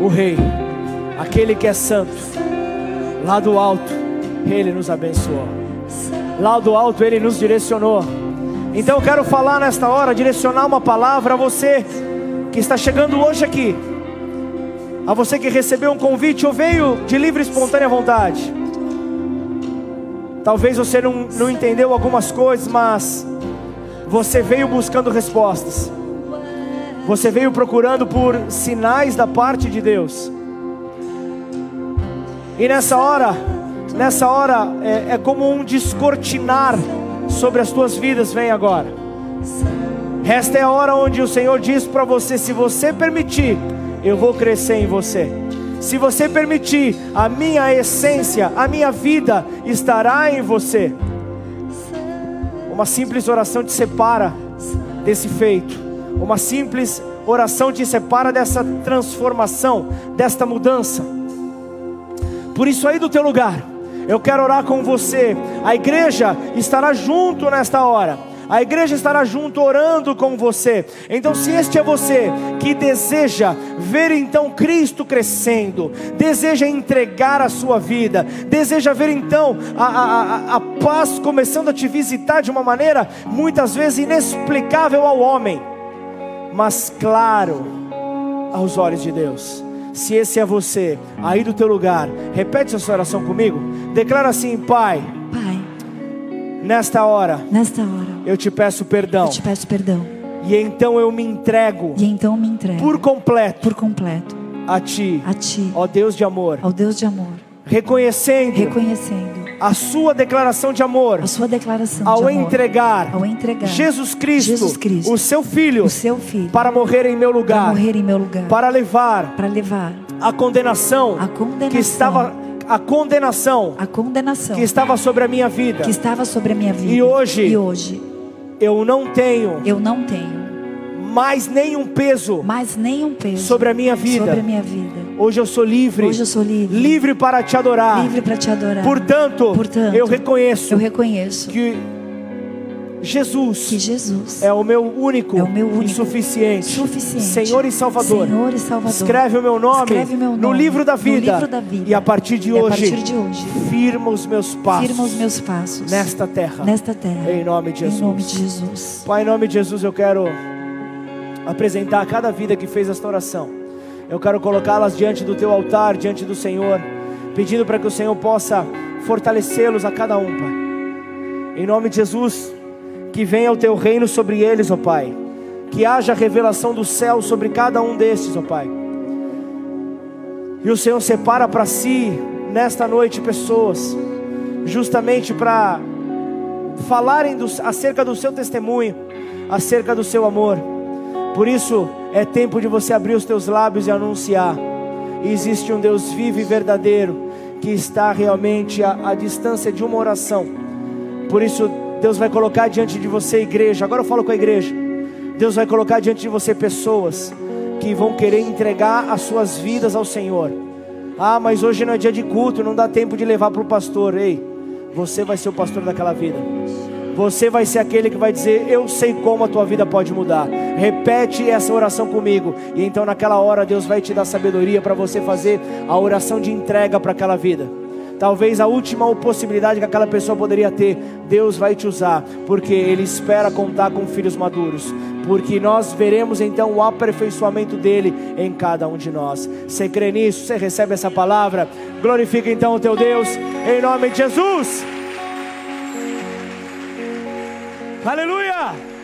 O Rei, aquele que é santo, lá do alto, Ele nos abençoou. Lá do alto, Ele nos direcionou. Então eu quero falar nesta hora, direcionar uma palavra a você que está chegando hoje aqui, a você que recebeu um convite ou veio de livre e espontânea vontade. Talvez você não, não entendeu algumas coisas, mas você veio buscando respostas. Você veio procurando por sinais da parte de Deus. E nessa hora, nessa hora é, é como um descortinar sobre as tuas vidas vem agora. Esta é a hora onde o Senhor diz para você: se você permitir, eu vou crescer em você. Se você permitir, a minha essência, a minha vida estará em você. Uma simples oração te separa desse feito. Uma simples oração te separa dessa transformação, desta mudança. Por isso, aí do teu lugar, eu quero orar com você. A igreja estará junto nesta hora. A igreja estará junto orando com você. Então, se este é você que deseja ver então Cristo crescendo, deseja entregar a sua vida, deseja ver então a, a, a paz começando a te visitar de uma maneira muitas vezes inexplicável ao homem, mas claro aos olhos de Deus. Se esse é você, aí do teu lugar, repete essa oração comigo. Declara assim, Pai. Pai. Nesta hora. Nesta hora. Eu te peço perdão. Eu te peço perdão. E então eu me entrego. E então me entrego. Por completo. Por completo. A ti. A ti. Ó Deus de amor. Ao Deus de amor. Reconhecendo. Reconhecendo. A sua declaração de amor. A sua declaração ao de amor. entregar. Ao entregar. Jesus Cristo. Jesus Cristo. O seu filho. O seu filho. Para morrer em meu lugar. Para morrer em meu lugar. Para levar. Para levar. A condenação. A condenação. Que estava a condenação, a condenação que estava sobre a minha vida, que estava sobre a minha vida. E hoje, e hoje eu não tenho, eu não tenho mais nenhum peso, mais nenhum peso sobre a minha vida. Sobre a minha vida. Hoje eu sou livre. Hoje eu sou livre. Livre para te adorar. Livre para te adorar. Portanto, Portanto eu reconheço. Eu reconheço que Jesus, que Jesus é o meu único, é o meu único e suficiente, Senhor e Salvador. Senhor e Salvador. Escreve o meu nome, Escreve meu nome no, livro da vida, livro da vida. E a partir de, hoje, a partir de hoje, firma os meus passos, firma os meus passos nesta terra, nesta terra. Em nome de Jesus. Em nome de Jesus. Pai, em nome de Jesus, eu quero apresentar cada vida que fez esta oração. Eu quero colocá-las diante do teu altar, diante do Senhor, pedindo para que o Senhor possa fortalecê-los a cada um, Pai. Em nome de Jesus, que venha o teu reino sobre eles, ó Pai. Que haja revelação do céu sobre cada um destes, ó Pai. E o Senhor separa para si, nesta noite, pessoas, justamente para falarem do, acerca do seu testemunho, acerca do seu amor. Por isso, é tempo de você abrir os teus lábios e anunciar. Existe um Deus vivo e verdadeiro, que está realmente à, à distância de uma oração. Por isso, Deus vai colocar diante de você, igreja. Agora eu falo com a igreja. Deus vai colocar diante de você pessoas que vão querer entregar as suas vidas ao Senhor. Ah, mas hoje não é dia de culto, não dá tempo de levar para o pastor. Ei, você vai ser o pastor daquela vida. Você vai ser aquele que vai dizer: Eu sei como a tua vida pode mudar. Repete essa oração comigo. E então, naquela hora, Deus vai te dar sabedoria para você fazer a oração de entrega para aquela vida talvez a última possibilidade que aquela pessoa poderia ter, Deus vai te usar, porque Ele espera contar com filhos maduros, porque nós veremos então o aperfeiçoamento dele em cada um de nós. Você crê nisso? Você recebe essa palavra? Glorifica então o teu Deus, em nome de Jesus. Aleluia!